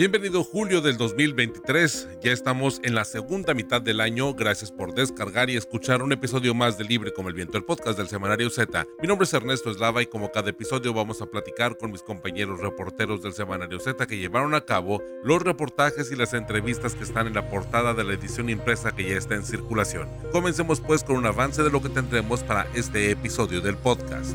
Bienvenido julio del 2023, ya estamos en la segunda mitad del año, gracias por descargar y escuchar un episodio más de Libre como el Viento, el podcast del Semanario Z. Mi nombre es Ernesto Eslava y como cada episodio vamos a platicar con mis compañeros reporteros del Semanario Z que llevaron a cabo los reportajes y las entrevistas que están en la portada de la edición impresa que ya está en circulación. Comencemos pues con un avance de lo que tendremos para este episodio del podcast.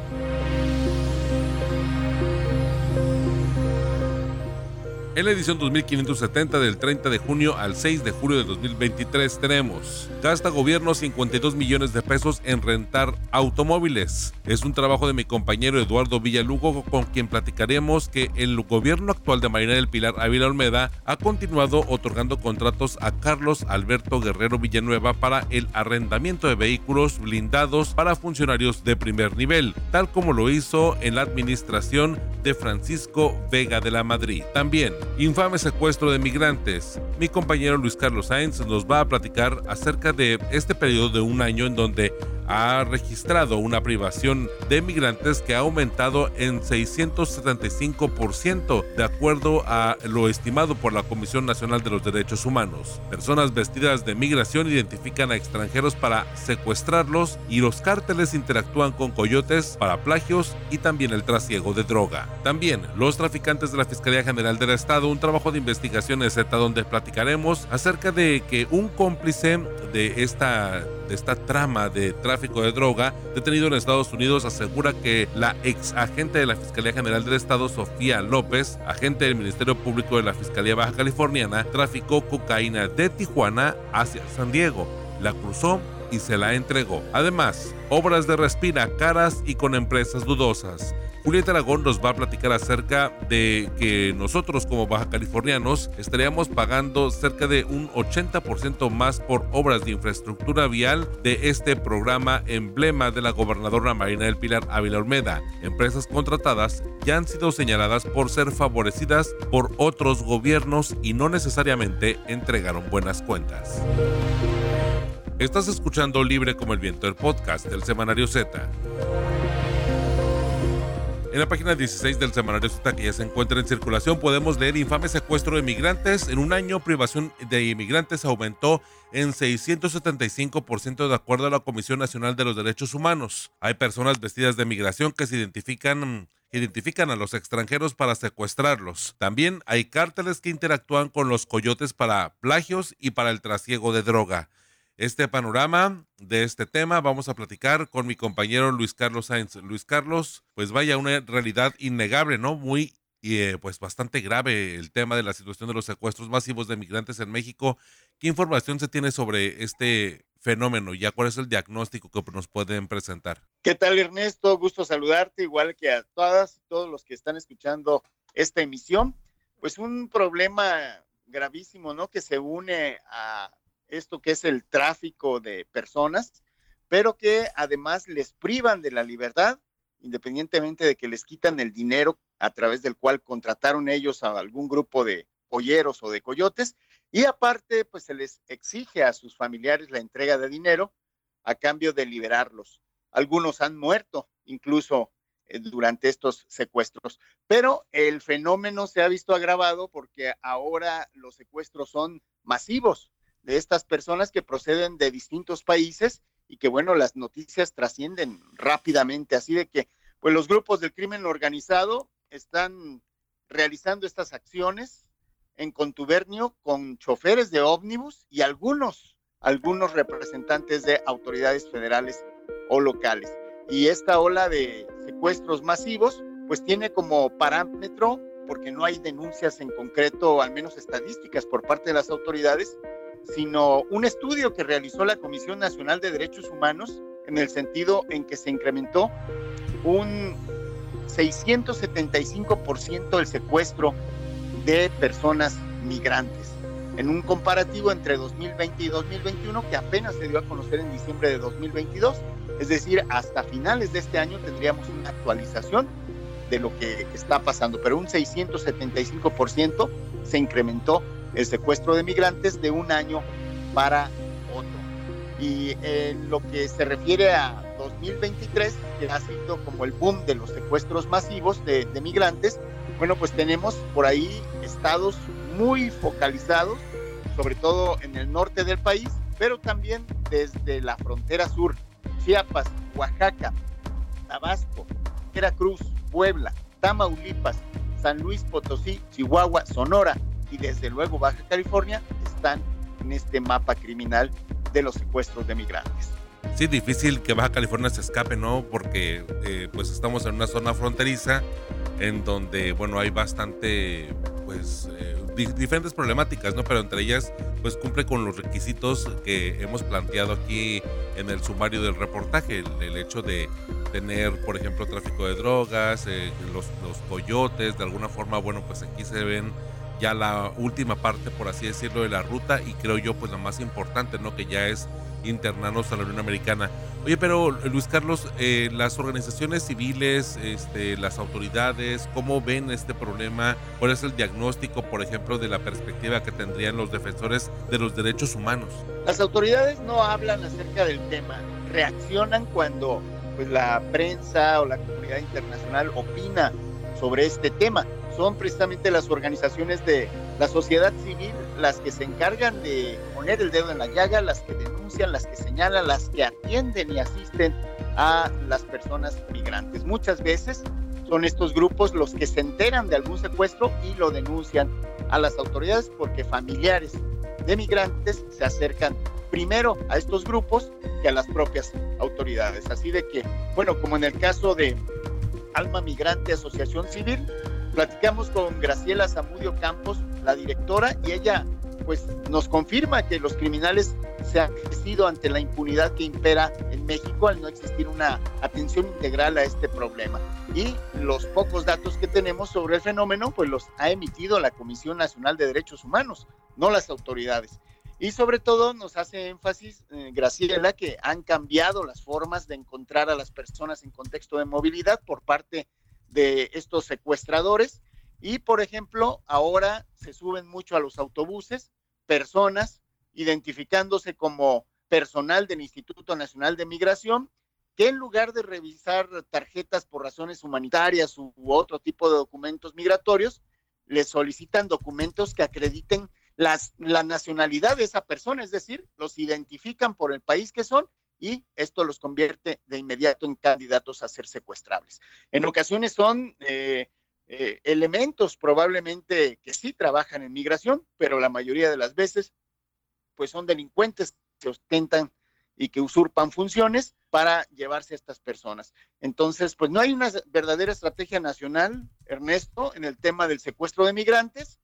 En la edición 2570 del 30 de junio al 6 de julio de 2023 tenemos, gasta gobierno 52 millones de pesos en rentar automóviles. Es un trabajo de mi compañero Eduardo Villalugo con quien platicaremos que el gobierno actual de Marina del Pilar Ávila Olmeda ha continuado otorgando contratos a Carlos Alberto Guerrero Villanueva para el arrendamiento de vehículos blindados para funcionarios de primer nivel, tal como lo hizo en la administración de Francisco Vega de la Madrid. También Infame secuestro de migrantes. Mi compañero Luis Carlos Sainz nos va a platicar acerca de este periodo de un año en donde ha registrado una privación de migrantes que ha aumentado en 675% de acuerdo a lo estimado por la Comisión Nacional de los Derechos Humanos. Personas vestidas de migración identifican a extranjeros para secuestrarlos y los cárteles interactúan con coyotes para plagios y también el trasiego de droga. También los traficantes de la Fiscalía General del Un trabajo de investigación Z donde platicaremos acerca de que un cómplice de esta esta trama de tráfico de droga, detenido en Estados Unidos, asegura que la ex agente de la Fiscalía General del Estado, Sofía López, agente del Ministerio Público de la Fiscalía Baja Californiana, traficó cocaína de Tijuana hacia San Diego. La cruzó y se la entregó. Además, obras de respira caras y con empresas dudosas. Julieta Aragón nos va a platicar acerca de que nosotros como baja californianos estaríamos pagando cerca de un 80% más por obras de infraestructura vial de este programa emblema de la gobernadora Marina del Pilar Ávila Olmeda. Empresas contratadas ya han sido señaladas por ser favorecidas por otros gobiernos y no necesariamente entregaron buenas cuentas. Estás escuchando Libre como el Viento, el podcast del Semanario Z. En la página 16 del semanario Z que ya se encuentra en circulación podemos leer infame secuestro de migrantes. En un año privación de inmigrantes aumentó en 675% de acuerdo a la Comisión Nacional de los Derechos Humanos. Hay personas vestidas de migración que se identifican identifican a los extranjeros para secuestrarlos. También hay cárteles que interactúan con los coyotes para plagios y para el trasiego de droga este panorama de este tema vamos a platicar con mi compañero Luis Carlos Sainz. Luis Carlos, pues vaya, una realidad innegable, ¿no? Muy, y eh, pues bastante grave el tema de la situación de los secuestros masivos de migrantes en México. ¿Qué información se tiene sobre este fenómeno? ¿Ya cuál es el diagnóstico que nos pueden presentar? ¿Qué tal, Ernesto? Gusto saludarte, igual que a todas y todos los que están escuchando esta emisión. Pues un problema gravísimo, ¿no? Que se une a esto que es el tráfico de personas, pero que además les privan de la libertad, independientemente de que les quitan el dinero a través del cual contrataron ellos a algún grupo de polleros o de coyotes, y aparte, pues se les exige a sus familiares la entrega de dinero a cambio de liberarlos. Algunos han muerto incluso eh, durante estos secuestros, pero el fenómeno se ha visto agravado porque ahora los secuestros son masivos de estas personas que proceden de distintos países y que, bueno, las noticias trascienden rápidamente. Así de que, pues los grupos del crimen organizado están realizando estas acciones en contubernio con choferes de ómnibus y algunos, algunos representantes de autoridades federales o locales. Y esta ola de secuestros masivos, pues tiene como parámetro, porque no hay denuncias en concreto, al menos estadísticas por parte de las autoridades, sino un estudio que realizó la Comisión Nacional de Derechos Humanos en el sentido en que se incrementó un 675% el secuestro de personas migrantes. En un comparativo entre 2020 y 2021 que apenas se dio a conocer en diciembre de 2022, es decir, hasta finales de este año tendríamos una actualización de lo que está pasando, pero un 675% se incrementó el secuestro de migrantes de un año para otro. Y en lo que se refiere a 2023, que ha sido como el boom de los secuestros masivos de, de migrantes, bueno, pues tenemos por ahí estados muy focalizados, sobre todo en el norte del país, pero también desde la frontera sur, Chiapas, Oaxaca, Tabasco, Veracruz, Puebla, Tamaulipas, San Luis Potosí, Chihuahua, Sonora y desde luego Baja California están en este mapa criminal de los secuestros de migrantes. Sí, difícil que Baja California se escape, ¿no? Porque eh, pues estamos en una zona fronteriza en donde, bueno, hay bastante, pues, eh, diferentes problemáticas, ¿no? Pero entre ellas, pues cumple con los requisitos que hemos planteado aquí en el sumario del reportaje, el, hecho de tener, por ejemplo, tráfico de drogas, eh, los, los coyotes, de alguna forma, bueno, pues aquí se ven ya la última parte, por así decirlo, de la ruta y creo yo, pues la más importante, ¿no? Que ya es internarnos a la Unión Americana. Oye, pero Luis Carlos, eh, las organizaciones civiles, este, las autoridades, ¿cómo ven este problema? ¿Cuál es el diagnóstico, por ejemplo, de la perspectiva que tendrían los defensores de los derechos humanos? Las autoridades no hablan acerca del tema, reaccionan cuando pues, la prensa o la comunidad internacional opina sobre este tema. Son precisamente las organizaciones de la sociedad civil las que se encargan de poner el dedo en la llaga, las que denuncian, las que señalan, las que atienden y asisten a las personas migrantes. Muchas veces son estos grupos los que se enteran de algún secuestro y lo denuncian a las autoridades porque familiares de migrantes se acercan primero a estos grupos que a las propias autoridades. Así de que, bueno, como en el caso de Alma Migrante Asociación Civil, platicamos con Graciela Zamudio Campos, la directora, y ella pues nos confirma que los criminales se han crecido ante la impunidad que impera en México al no existir una atención integral a este problema. Y los pocos datos que tenemos sobre el fenómeno, pues los ha emitido la Comisión Nacional de Derechos Humanos, no las autoridades. Y sobre todo nos hace énfasis, eh, Graciela, que han cambiado las formas de encontrar a las personas en contexto de movilidad por parte de estos secuestradores y, por ejemplo, ahora se suben mucho a los autobuses personas identificándose como personal del Instituto Nacional de Migración, que en lugar de revisar tarjetas por razones humanitarias u otro tipo de documentos migratorios, les solicitan documentos que acrediten las, la nacionalidad de esa persona, es decir, los identifican por el país que son y esto los convierte de inmediato en candidatos a ser secuestrables. En ocasiones son eh, eh, elementos probablemente que sí trabajan en migración, pero la mayoría de las veces pues son delincuentes que ostentan y que usurpan funciones para llevarse a estas personas. Entonces, pues no hay una verdadera estrategia nacional, Ernesto, en el tema del secuestro de migrantes.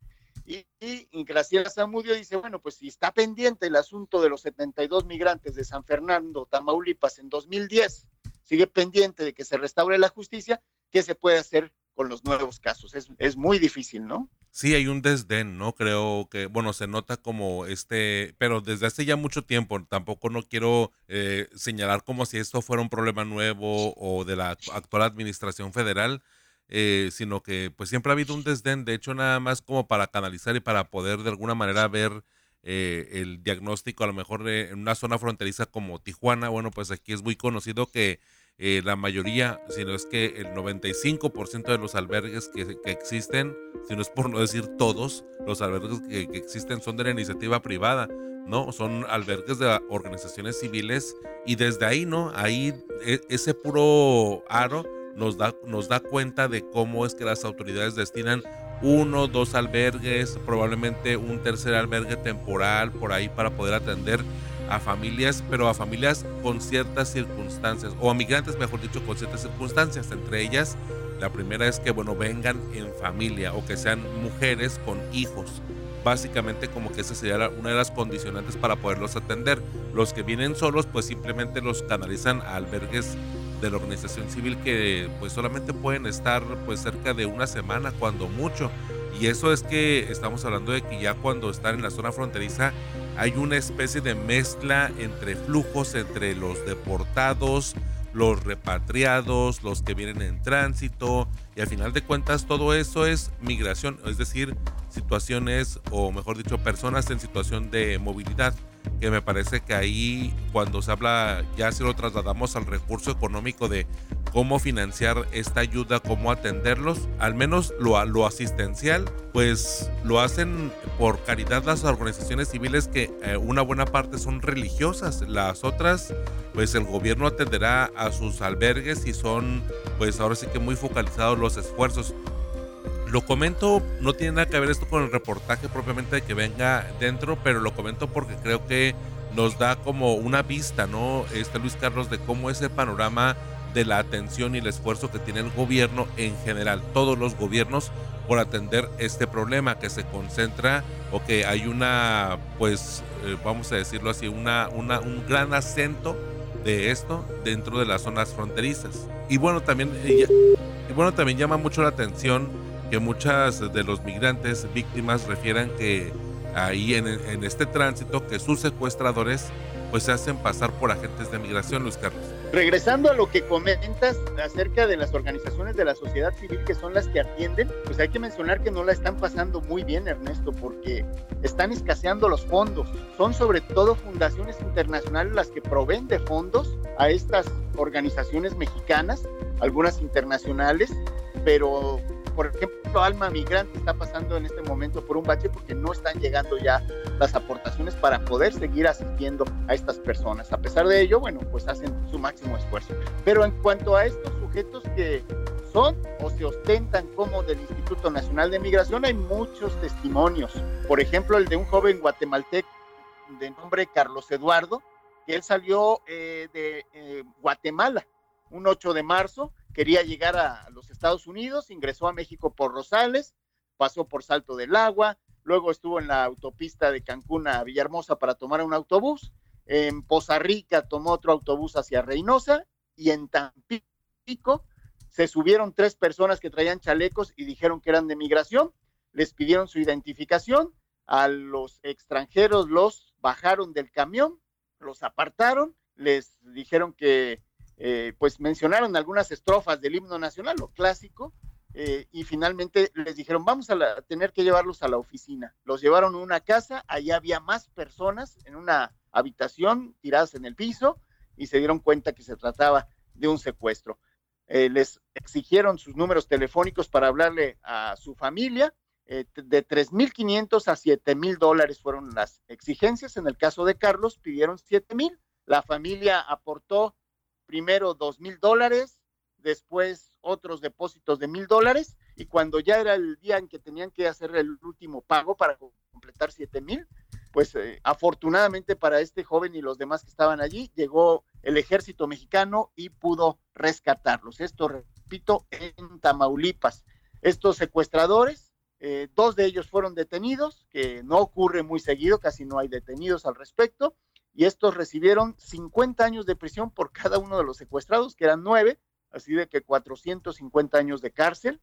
Y, y Graciela Zamudio dice, bueno, pues si está pendiente el asunto de los 72 migrantes de San Fernando, Tamaulipas, en 2010, sigue pendiente de que se restaure la justicia, ¿qué se puede hacer con los nuevos casos. Es, es muy difícil, ¿no? Sí, hay un desdén, ¿no? Creo que, bueno, se nota como este, pero desde hace ya mucho tiempo, tampoco no quiero eh, señalar como si esto fuera un problema nuevo o de la actual administración federal, eh, sino que pues siempre ha habido un desdén, de hecho nada más como para canalizar y para poder de alguna manera ver eh, el diagnóstico, a lo mejor en una zona fronteriza como Tijuana, bueno, pues aquí es muy conocido que eh, la mayoría, sino es que el 95% de los albergues que, existen, si no es por no decir todos, los albergues que, existen son de la iniciativa privada, ¿no? Son albergues de organizaciones civiles y desde ahí, ¿no? Ahí e, ese puro aro nos da, nos da cuenta de cómo es que las autoridades destinan uno, dos albergues, probablemente un tercer albergue temporal por ahí para poder atender a familias, pero a familias con ciertas circunstancias, o a migrantes, mejor dicho, con ciertas circunstancias. Entre ellas, la primera es que, bueno, vengan en familia o que sean mujeres con hijos. Básicamente como que esa sería una de las condicionantes para poderlos atender. Los que vienen solos, pues simplemente los canalizan a albergues de la organización civil que pues solamente pueden estar pues cerca de una semana cuando mucho. Y eso es que estamos hablando de que ya cuando están en la zona fronteriza hay una especie de mezcla entre flujos entre los deportados, los repatriados, los que vienen en tránsito, y al final de cuentas todo eso es migración, es decir, situaciones, o mejor dicho, personas en situación de movilidad que me parece que ahí cuando se habla, ya se lo trasladamos al recurso económico de cómo financiar esta ayuda, cómo atenderlos, al menos lo, lo asistencial, pues lo hacen por caridad las organizaciones civiles que eh, una buena parte son religiosas, las otras pues el gobierno atenderá a sus albergues y son pues ahora sí que muy focalizados los esfuerzos. Lo comento, no tiene nada que ver esto con el reportaje propiamente de que venga dentro, pero lo comento porque creo que nos da como una vista, ¿no? Este Luis Carlos de cómo ese panorama de la atención y el esfuerzo que tiene el gobierno en general, todos los gobiernos por atender este problema que se concentra o que hay una, pues, eh, vamos a decirlo así, una, una, un gran acento de esto dentro de las zonas fronterizas. Y bueno, también, y bueno, también llama mucho la atención que muchas de los migrantes víctimas refieran que ahí en, en, este tránsito que sus secuestradores pues se hacen pasar por agentes de migración, Luis Carlos. Regresando a lo que comentas acerca de las organizaciones de la sociedad civil que son las que atienden, pues hay que mencionar que no la están pasando muy bien, Ernesto, porque están escaseando los fondos. Son sobre todo fundaciones internacionales las que proveen de fondos a estas organizaciones mexicanas, algunas internacionales, pero por ejemplo, Alma Migrante está pasando en este momento por un bache porque no están llegando ya las aportaciones para poder seguir asistiendo a estas personas. A pesar de ello, bueno, pues hacen su máximo esfuerzo. Pero en cuanto a estos sujetos que son o se ostentan como del Instituto Nacional de Migración, hay muchos testimonios. Por ejemplo, el de un joven guatemalteco de nombre Carlos Eduardo, que él salió eh, de eh, Guatemala un 8 de marzo quería llegar a los Estados Unidos, ingresó a México por Rosales, pasó por Salto del Agua, luego estuvo en la autopista de Cancún a Villahermosa para tomar un autobús, en Poza Rica tomó otro autobús hacia Reynosa y en Tampico se subieron tres personas que traían chalecos y dijeron que eran de migración, les pidieron su identificación, a los extranjeros los bajaron del camión, los apartaron, les dijeron que eh, pues mencionaron algunas estrofas del himno nacional, lo clásico, eh, y finalmente les dijeron, vamos a, tener que llevarlos a la oficina. Los llevaron a una casa, allá había más personas en una habitación tiradas en el piso y se dieron cuenta que se trataba de un secuestro. Eh, les exigieron sus números telefónicos para hablarle a su familia. de 3.500 a 7.000 dólares fueron las exigencias. En el caso de Carlos, pidieron 7.000. La familia aportó primero dos mil dólares, después otros depósitos de mil dólares, y cuando ya era el día en que tenían que hacer el último pago para completar siete mil, pues eh, afortunadamente para este joven y los demás que estaban allí, llegó el ejército mexicano y pudo rescatarlos. Esto, repito, en Tamaulipas. Estos secuestradores, eh, dos de ellos fueron detenidos, que no ocurre muy seguido, casi no hay detenidos al respecto, y estos recibieron 50 años de prisión por cada uno de los secuestrados, que eran nueve, así de que 450 años de cárcel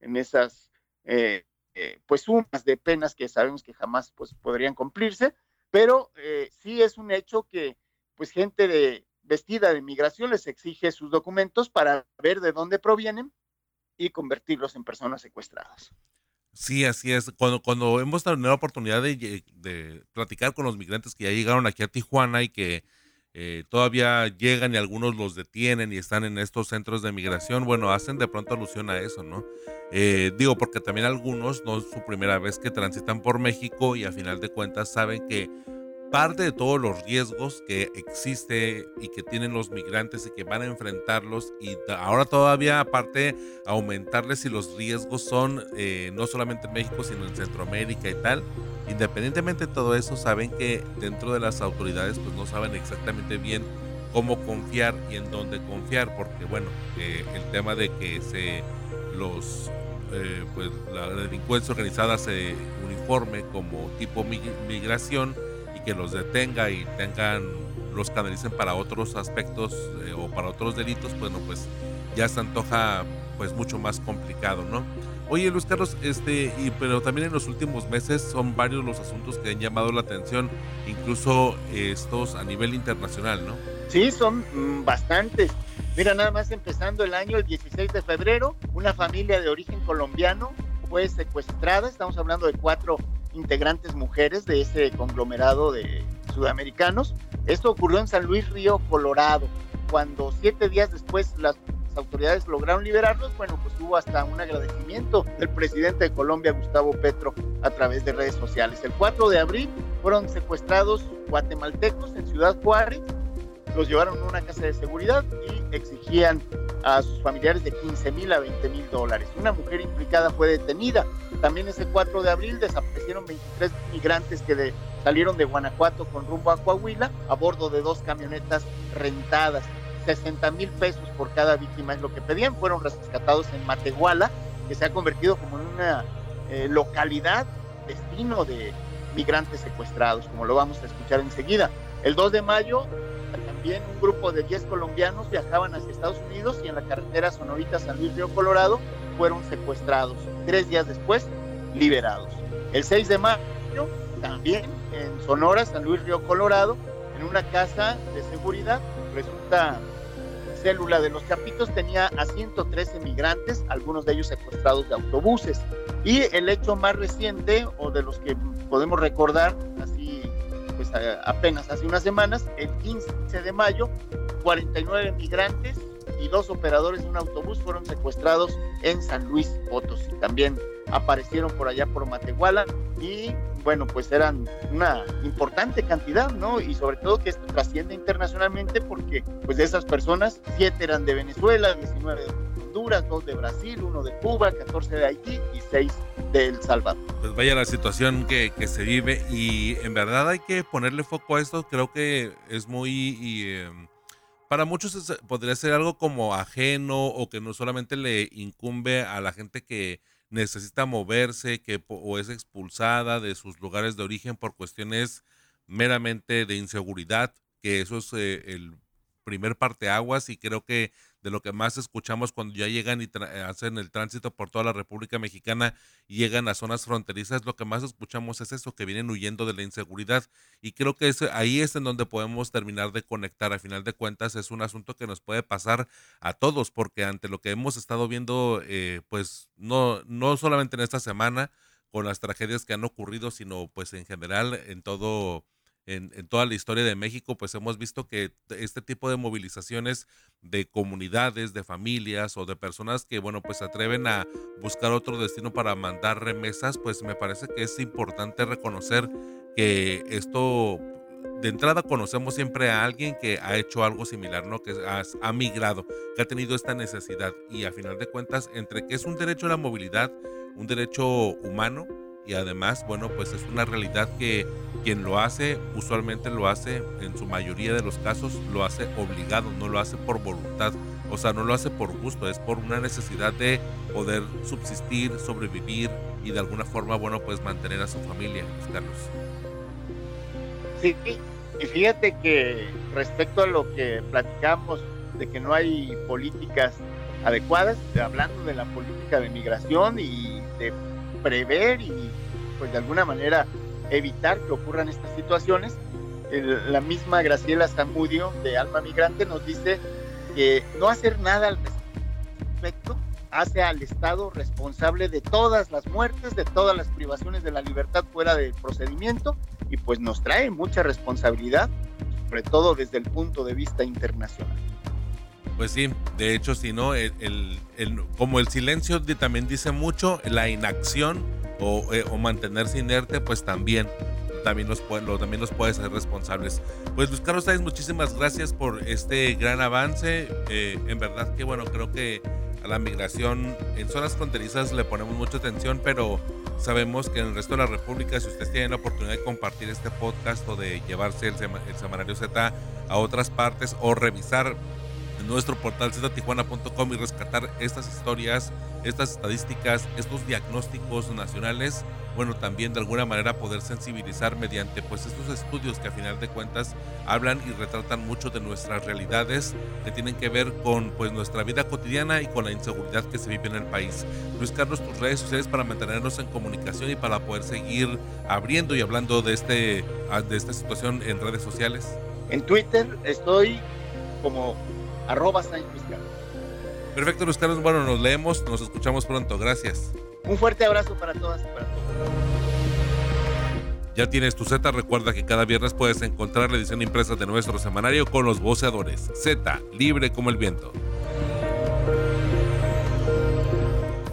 en esas, eh, eh, pues, sumas de penas que sabemos que jamás pues, podrían cumplirse, pero eh, sí es un hecho que, pues, gente vestida de migración les exige sus documentos para ver de dónde provienen y convertirlos en personas secuestradas. Sí, así es. Cuando, cuando hemos tenido la oportunidad de, platicar con los migrantes que ya llegaron aquí a Tijuana y que eh, todavía llegan y algunos los detienen y están en estos centros de migración, bueno, hacen de pronto alusión a eso, ¿no? Eh, digo, porque también algunos no es su primera vez que transitan por México y a final de cuentas saben que parte de todos los riesgos que existe y que tienen los migrantes y que van a enfrentarlos y ahora todavía aparte aumentarles si los riesgos son eh, no solamente en México sino en Centroamérica y tal independientemente de todo eso saben que dentro de las autoridades pues no saben exactamente bien cómo confiar y en dónde confiar porque bueno eh, el tema de que se los eh, pues la delincuencia organizada se uniforme como tipo migración que los detenga y tengan los canalicen para otros aspectos eh, o para otros delitos, bueno, pues ya se antoja pues mucho más complicado, ¿no? Oye, Luis Carlos, este, y, pero también en los últimos meses son varios los asuntos que han llamado la atención, incluso estos a nivel internacional, ¿no? Sí, son mm, bastantes. Mira, nada más empezando el año, el 16 de febrero, una familia de origen colombiano fue secuestrada. Estamos hablando de cuatro integrantes mujeres de ese conglomerado de sudamericanos. Esto ocurrió en San Luis Río, Colorado. Cuando siete días después las autoridades lograron liberarlos, bueno, pues hubo hasta un agradecimiento del presidente de Colombia, Gustavo Petro, a través de redes sociales. El 4 de abril fueron secuestrados guatemaltecos en Ciudad Juárez, los llevaron a una casa de seguridad y exigían a sus familiares de 15 mil a 20 mil dólares. Una mujer implicada fue detenida. También ese 4 de abril desaparecieron 23 migrantes que salieron de Guanajuato con rumbo a Coahuila a bordo de dos camionetas rentadas. 60 mil pesos por cada víctima es lo que pedían. Fueron rescatados en Matehuala, que se ha convertido como en una eh, localidad, destino de migrantes secuestrados, como lo vamos a escuchar enseguida. El 2 de mayo también un grupo de 10 colombianos viajaban hacia Estados Unidos y en la carretera Sonorita San Luis Río Colorado fueron secuestrados. Tres días después, liberados. El 6 de mayo, también en Sonora, San Luis Río Colorado, en una casa de seguridad, resulta célula de los Capitos tenía a 113 migrantes, algunos de ellos secuestrados de autobuses. Y el hecho más reciente, o de los que podemos recordar, así pues apenas hace unas semanas, el 15 de mayo, 49 migrantes y dos operadores de un autobús fueron secuestrados en San Luis Potosí. También aparecieron por allá por Matehuala y bueno, pues eran una importante cantidad, ¿no? Y sobre todo que esto trasciende internacionalmente porque pues de esas personas, siete eran de Venezuela, 19 de Honduras, dos de Brasil, uno de Cuba, 14 de Haití y seis de El Salvador. Pues vaya la situación que, que se vive y en verdad hay que ponerle foco a esto, creo que es muy... Y, em, para muchos podría ser algo como ajeno o que no solamente le incumbe a la gente que necesita moverse que, o es expulsada de sus lugares de origen por cuestiones meramente de inseguridad, que eso es eh, el primer parteaguas y creo que de lo que más escuchamos cuando ya llegan y hacen el tránsito por toda la República Mexicana y llegan a zonas fronterizas, lo que más escuchamos es eso, que vienen huyendo de la inseguridad. Y creo que ahí es en donde podemos terminar de conectar. A final de cuentas, es un asunto que nos puede pasar a todos, porque ante lo que hemos estado viendo, eh, pues no, no solamente en esta semana, con las tragedias que han ocurrido, sino pues en general en todo en, toda la historia de México, pues hemos visto que este tipo de movilizaciones de comunidades, de familias o de personas que, bueno, pues atreven a buscar otro destino para mandar remesas, pues me parece que es importante reconocer que esto de entrada conocemos siempre a alguien que ha hecho algo similar, ¿no? Que ha, ha, migrado, que ha tenido esta necesidad y a final de cuentas, entre que es un derecho a la movilidad, un derecho humano, y además, bueno, pues es una realidad que quien lo hace usualmente lo hace, en su mayoría de los casos, lo hace obligado, no lo hace por voluntad. O sea, no lo hace por gusto, es por una necesidad de poder subsistir, sobrevivir y de alguna forma, bueno, pues mantener a su familia, Carlos. Sí, y fíjate que respecto a lo que platicamos de que no hay políticas adecuadas, hablando de la política de migración y de prever y pues de alguna manera evitar que ocurran estas situaciones. la misma Graciela Zamudio de Alma Migrante nos dice que no hacer nada al respecto hace al Estado responsable de todas las muertes, de todas las privaciones de la libertad fuera del procedimiento y pues nos trae mucha responsabilidad, sobre todo desde el punto de vista internacional. Pues sí, de hecho, si no, el, el, como el silencio también dice mucho, la inacción o, eh, o mantenerse inerte, pues también también nos, puede, también nos puede ser responsables. Pues Luis Carlos Sáenz, muchísimas gracias por este gran avance. Eh, en verdad que bueno, creo que a la migración en zonas fronterizas le ponemos mucha atención, pero sabemos que en el resto de la República, si ustedes tienen la oportunidad de compartir este podcast o de llevarse el, el semanario Z a otras partes o revisar nuestro portal ztijuana.com y rescatar estas historias, estas estadísticas, estos diagnósticos nacionales, bueno, también de alguna manera poder sensibilizar mediante pues estos estudios que a final de cuentas hablan y retratan mucho de nuestras realidades que tienen que ver con pues nuestra vida cotidiana y con la inseguridad que se vive en el país. Luis Carlos, tus redes sociales para mantenernos en comunicación y para poder seguir abriendo y hablando de este de esta situación en redes sociales. En Twitter estoy como arroba Sánchez. Perfecto, Luis Carlos. Bueno, nos leemos, nos escuchamos pronto. Gracias. Un fuerte abrazo para todas y para todos. Ya tienes tu Z, recuerda que cada viernes puedes encontrar la edición impresa de nuestro semanario con los voceadores. Z, libre como el viento.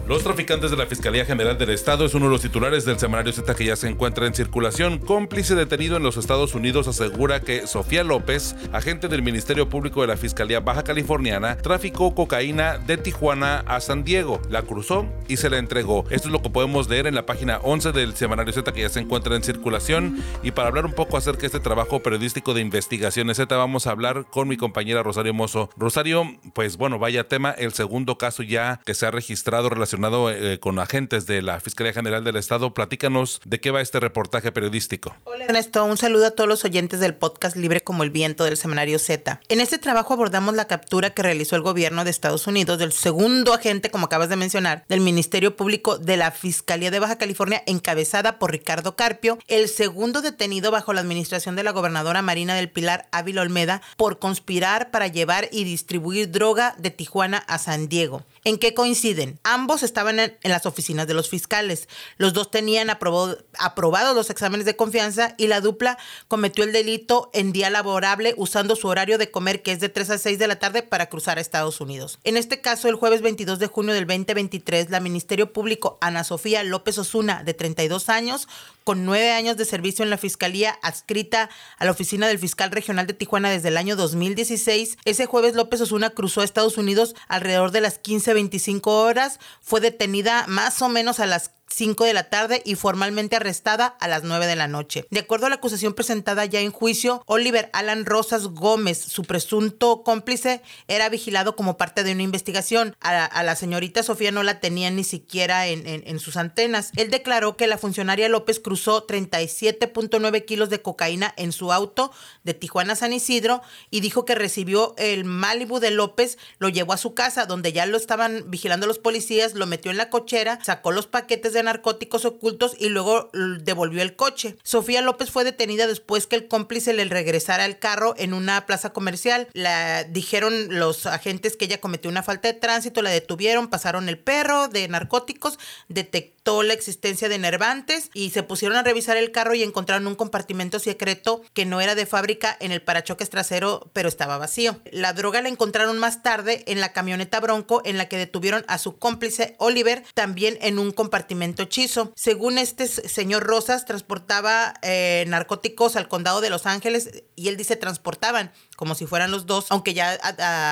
Los traficantes de la Fiscalía General del Estado es uno de los titulares del semanario Z que ya se encuentra en circulación. Cómplice detenido en los Estados Unidos asegura que Sofía López, agente del Ministerio Público de la Fiscalía Baja Californiana, traficó cocaína de Tijuana a San Diego, la cruzó y se la entregó. Esto es lo que podemos leer en la página 11 del semanario Z que ya se encuentra en circulación. Y para hablar un poco acerca de este trabajo periodístico de investigaciones Z, vamos a hablar con mi compañera Rosario Mozo. Rosario, pues bueno, vaya tema, el segundo caso ya que se ha registrado relacionado eh, con agentes de la Fiscalía General del Estado. Platícanos de qué va este reportaje periodístico. Hola Ernesto, un saludo a todos los oyentes del podcast Libre como el Viento del Semanario Z. En este trabajo abordamos la captura que realizó el gobierno de Estados Unidos del segundo agente, como acabas de mencionar, del Ministerio Público de la Fiscalía de Baja California, encabezada por Ricardo Carpio, el segundo detenido bajo la administración de la gobernadora Marina del Pilar Ávila Olmeda por conspirar para llevar y distribuir droga de Tijuana a San Diego. ¿En qué coinciden? Ambos estaban en, las oficinas de los fiscales. Los dos tenían aprobados los exámenes de confianza y la dupla cometió el delito en día laborable usando su horario de comer que es de 3 a 6 de la tarde para cruzar a Estados Unidos. En este caso, el jueves 22 de junio del 2023, la Ministerio Público Ana Sofía López Osuna, de 32 años, con nueve años de servicio en la Fiscalía adscrita a la Oficina del Fiscal Regional de Tijuana desde el año 2016, ese jueves López Osuna cruzó a Estados Unidos alrededor de las 15.25 horas, fue detenida más o menos a las 5 de la tarde y formalmente arrestada a las 9 de la noche. De acuerdo a la acusación presentada ya en juicio, Oliver Alan Rosas Gómez, su presunto cómplice, era vigilado como parte de una investigación. A, la señorita Sofía no la tenía ni siquiera en, en sus antenas. Él declaró que la funcionaria López cruzó 37.9 kilos de cocaína en su auto de Tijuana a San Isidro y dijo que recibió el Malibu de López, lo llevó a su casa donde ya lo estaban vigilando los policías, lo metió en la cochera, sacó los paquetes de narcóticos ocultos y luego devolvió el coche. Sofía López fue detenida después que el cómplice le regresara el carro en una plaza comercial. La dijeron los agentes que ella cometió una falta de tránsito, la detuvieron, pasaron el perro de narcóticos, detectó la existencia de nervantes y se pusieron a revisar el carro y encontraron un compartimento secreto que no era de fábrica en el parachoques trasero, pero estaba vacío. La droga la encontraron más tarde en la camioneta Bronco en la que detuvieron a su cómplice Oliver, también en un compartimento Según este señor Rosas, transportaba eh, narcóticos al condado de Los Ángeles y él dice transportaban como si fueran los dos, aunque ya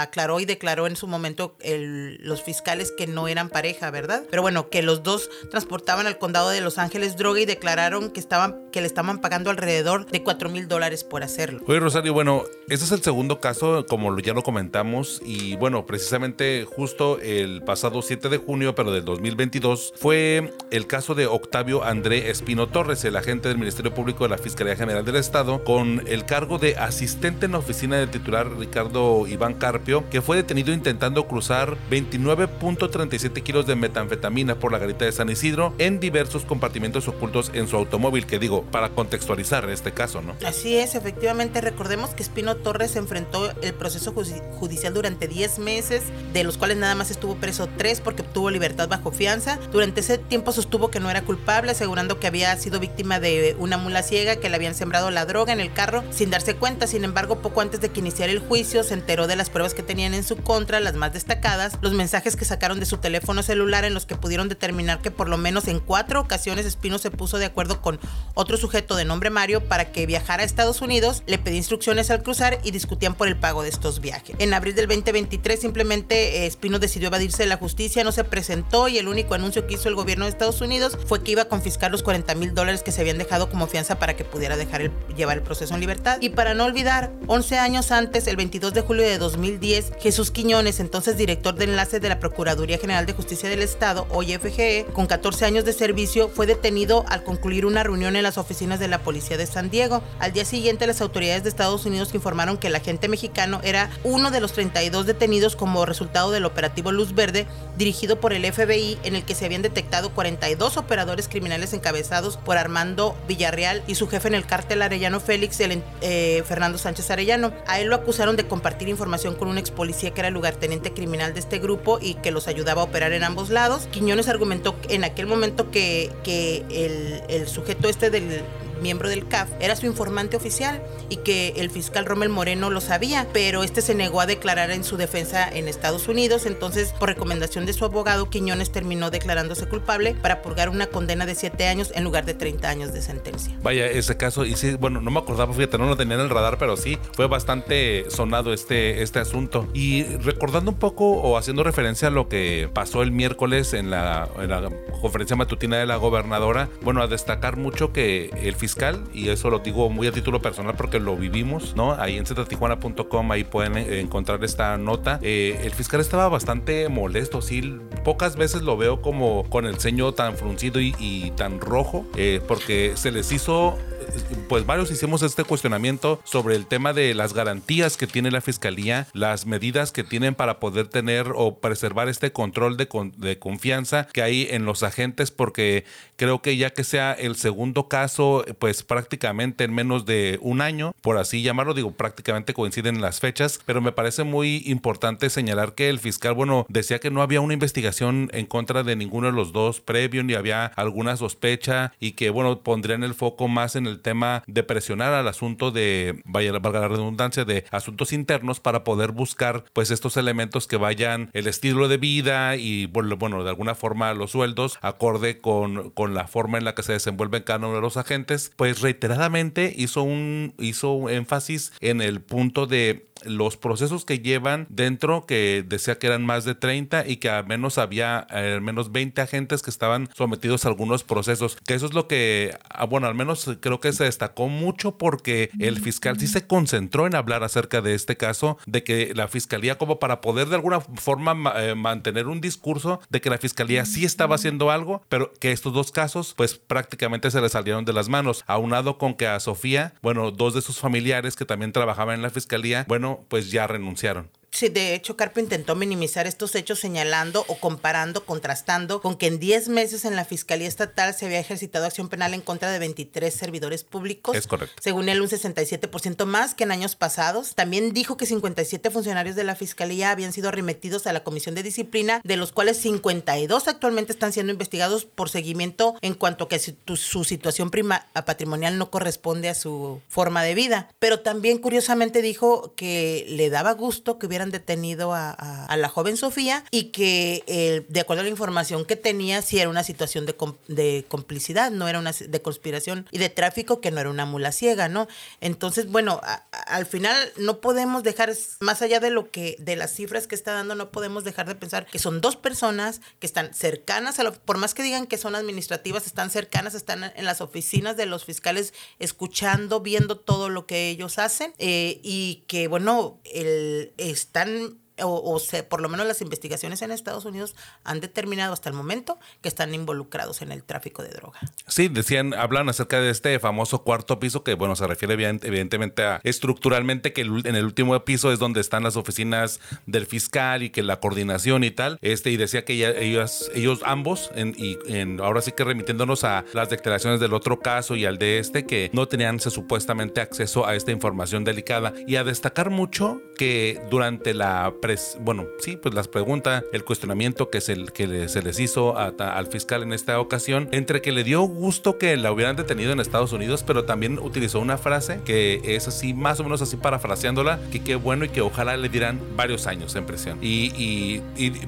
aclaró y declaró en su momento los fiscales que no eran pareja, ¿verdad? Pero bueno, que los dos transportaban al condado de Los Ángeles droga y declararon que estaban que le estaban pagando alrededor de 4 mil dólares por hacerlo. Oye, Rosario, bueno, este es el segundo caso, como ya lo comentamos, y bueno, precisamente justo el pasado 7 de junio, pero del 2022, fue el caso de Octavio André Espino Torres, el agente del Ministerio Público de la Fiscalía General del Estado, con el cargo de asistente en la oficina del titular Ricardo Iván Carpio, que fue detenido intentando cruzar 29.37 kilos de metanfetamina por la garita de San Isidro en diversos compartimentos ocultos en su automóvil, que digo, para contextualizar este caso, ¿no? Así es, efectivamente, recordemos que Espino Torres enfrentó el proceso judicial durante 10 meses, de los cuales nada más estuvo preso 3 porque obtuvo libertad bajo fianza. Durante ese tiempo sostuvo que no era culpable, asegurando que había sido víctima de una mula ciega que le habían sembrado la droga en el carro sin darse cuenta. Sin embargo, poco antes de que iniciara el juicio, se enteró de las pruebas que tenían en su contra, las más destacadas, los mensajes que sacaron de su teléfono celular en los que pudieron determinar que por lo menos en cuatro ocasiones Espino se puso de acuerdo con otro sujeto de nombre Mario para que viajara a Estados Unidos, le pedí instrucciones al cruzar y discutían por el pago de estos viajes. En abril del 2023 simplemente eh, Espino decidió evadirse de la justicia, no se presentó y el único anuncio que hizo el gobierno de Estados Unidos fue que iba a confiscar los 40 mil dólares que se habían dejado como fianza para que pudiera dejar el, llevar el proceso en libertad. Y para no olvidar, 11 años antes, el 22 de julio de 2010, Jesús Quiñones, entonces director de enlace de la Procuraduría General de Justicia del Estado, hoy FGE, con 14 años de servicio, fue detenido al concluir una reunión en las oficinas de la Policía de San Diego. Al día siguiente, las autoridades de Estados Unidos informaron que el agente mexicano era uno de los 32 detenidos como resultado del operativo Luz Verde, dirigido por el FBI, en el que se habían detectado 42 operadores criminales encabezados por Armando Villarreal y su jefe en el cártel arellano Félix, el, eh, Fernando Sánchez Arellano. A él lo acusaron de compartir información con un ex policía que era lugarteniente criminal de este grupo y que los ayudaba a operar en ambos lados. Quiñones argumentó en aquel momento que, que el, el sujeto este del miembro del CAF, era su informante oficial y que el fiscal Rommel Moreno lo sabía, pero este se negó a declarar en su defensa en Estados Unidos, entonces por recomendación de su abogado, Quiñones terminó declarándose culpable para purgar una condena de 7 años en lugar de 30 años de sentencia. Vaya, ese caso, y sí, bueno, no me acordaba, fíjate, no lo tenía en el radar, pero sí, fue bastante sonado este, este asunto. Y recordando un poco o haciendo referencia a lo que pasó el miércoles en la, en la conferencia matutina de la gobernadora, bueno, a destacar mucho que el fiscal, y eso lo digo muy a título personal porque lo vivimos, ¿no? Ahí en zetatijuana.com, ahí pueden eh, encontrar esta nota. Eh, el fiscal estaba bastante molesto, sí, pocas veces lo veo como con el ceño tan fruncido y, tan rojo, eh, porque se les hizo pues varios hicimos este cuestionamiento sobre el tema de las garantías que tiene la fiscalía, las medidas que tienen para poder tener o preservar este control de, de confianza que hay en los agentes, porque creo que ya que sea el segundo caso, pues prácticamente en menos de un año, por así llamarlo, digo, prácticamente coinciden las fechas, pero me parece muy importante señalar que el fiscal, bueno, decía que no había una investigación en contra de ninguno de los dos previo, ni había alguna sospecha y que, bueno, pondrían el foco más en el tema de presionar al asunto de, vaya, valga la redundancia, de asuntos internos para poder buscar pues estos elementos que vayan el estilo de vida y bueno, de alguna forma los sueldos acorde con, con la forma en la que se desenvuelven cada uno de los agentes, pues reiteradamente hizo un hizo énfasis en el punto de los procesos que llevan dentro, que decía que eran más de 30 y que al menos había al menos 20 agentes que estaban sometidos a algunos procesos, que eso es lo que, ah, bueno, al menos creo que se destacó mucho porque el fiscal sí se concentró en hablar acerca de este caso, de que la fiscalía como para poder de alguna forma eh, mantener un discurso de que la fiscalía sí estaba haciendo algo, pero que estos dos casos pues prácticamente se le salieron de las manos, aunado con que a Sofía, bueno, dos de sus familiares que también trabajaban en la fiscalía, bueno, pues ya renunciaron. Sí, de hecho, Carpo intentó minimizar estos hechos señalando o comparando, contrastando con que en 10 meses en la Fiscalía Estatal se había ejercitado acción penal en contra de 23 servidores públicos. Es correcto. Según él, un 67% más que en años pasados. También dijo que 57 funcionarios de la Fiscalía habían sido remitidos a la Comisión de Disciplina, de los cuales 52 actualmente están siendo investigados por seguimiento en cuanto que su, situación prima, patrimonial no corresponde a su forma de vida. Pero también, curiosamente, dijo que le daba gusto que hubiera detenido a, la joven Sofía y que eh, de acuerdo a la información que tenía, sí era una situación de, de, complicidad, no era una de conspiración y de tráfico que no era una mula ciega, ¿no? Entonces, bueno, al final no podemos dejar, más allá de lo que, de las cifras que está dando, no podemos dejar de pensar que son dos personas que están cercanas a lo, por más que digan que son administrativas, están cercanas, están en las oficinas de los fiscales escuchando, viendo todo lo que ellos hacen eh, y que, bueno, el, están o, o por lo menos las investigaciones en Estados Unidos han determinado hasta el momento que están involucrados en el tráfico de droga. Sí, decían, hablan acerca de este famoso cuarto piso que, bueno, se refiere evidentemente a estructuralmente que en el último piso es donde están las oficinas del fiscal y que la coordinación y tal. Este, y decía que ellos, ellos ambos, y en, ahora sí que remitiéndonos a las declaraciones del otro caso y al de este, que no tenían supuestamente acceso a esta información delicada. Y a destacar mucho que durante la bueno, sí, pues las preguntas, el cuestionamiento que se, que se les hizo al fiscal en esta ocasión, entre que le dio gusto que la hubieran detenido en Estados Unidos, pero también utilizó una frase que es así, más o menos así parafraseándola, que qué bueno y que ojalá le dieran varios años en prisión. Y,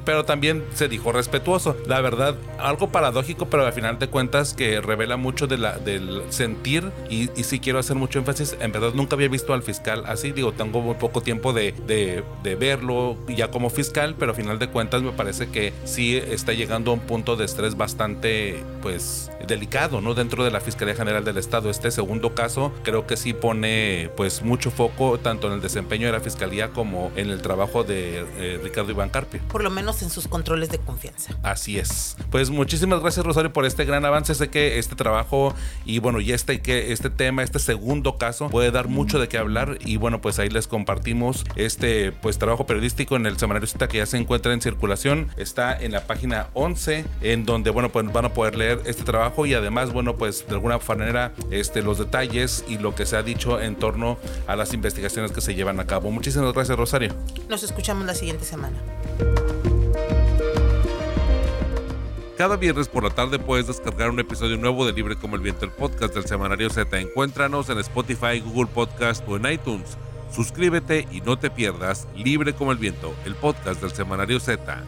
pero también se dijo respetuoso. La verdad, algo paradójico, pero al final de cuentas que revela mucho de la, del sentir y, y sí quiero hacer mucho énfasis, en verdad nunca había visto al fiscal así, digo, tengo muy poco tiempo de, de, de verlo, ya como fiscal, pero a final de cuentas me parece que sí está llegando a un punto de estrés bastante, pues, delicado, ¿no? Dentro de la Fiscalía General del Estado. Este segundo caso creo que sí pone, pues, mucho foco tanto en el desempeño de la Fiscalía como en el trabajo de eh, Ricardo Iván Carpio. Por lo menos en sus controles de confianza. Así es. Pues muchísimas gracias, Rosario, por este gran avance. Sé que este trabajo y, bueno, y este, que este tema, este segundo caso, puede dar mucho de qué hablar y, bueno, pues ahí les compartimos este, pues, trabajo periodístico periodístico en el semanario Z que ya se encuentra en circulación. Está en la página 11, en donde, bueno, pues van a poder leer este trabajo y además, bueno, pues de alguna manera este, los detalles y lo que se ha dicho en torno a las investigaciones que se llevan a cabo. Muchísimas gracias, Rosario. Nos escuchamos la siguiente semana. Cada viernes por la tarde puedes descargar un episodio nuevo de Libre como el Viento, el podcast del Semanario Z. Encuéntranos en Spotify, Google Podcast o en iTunes. Suscríbete y no te pierdas Libre como el Viento, el podcast del Semanario Z.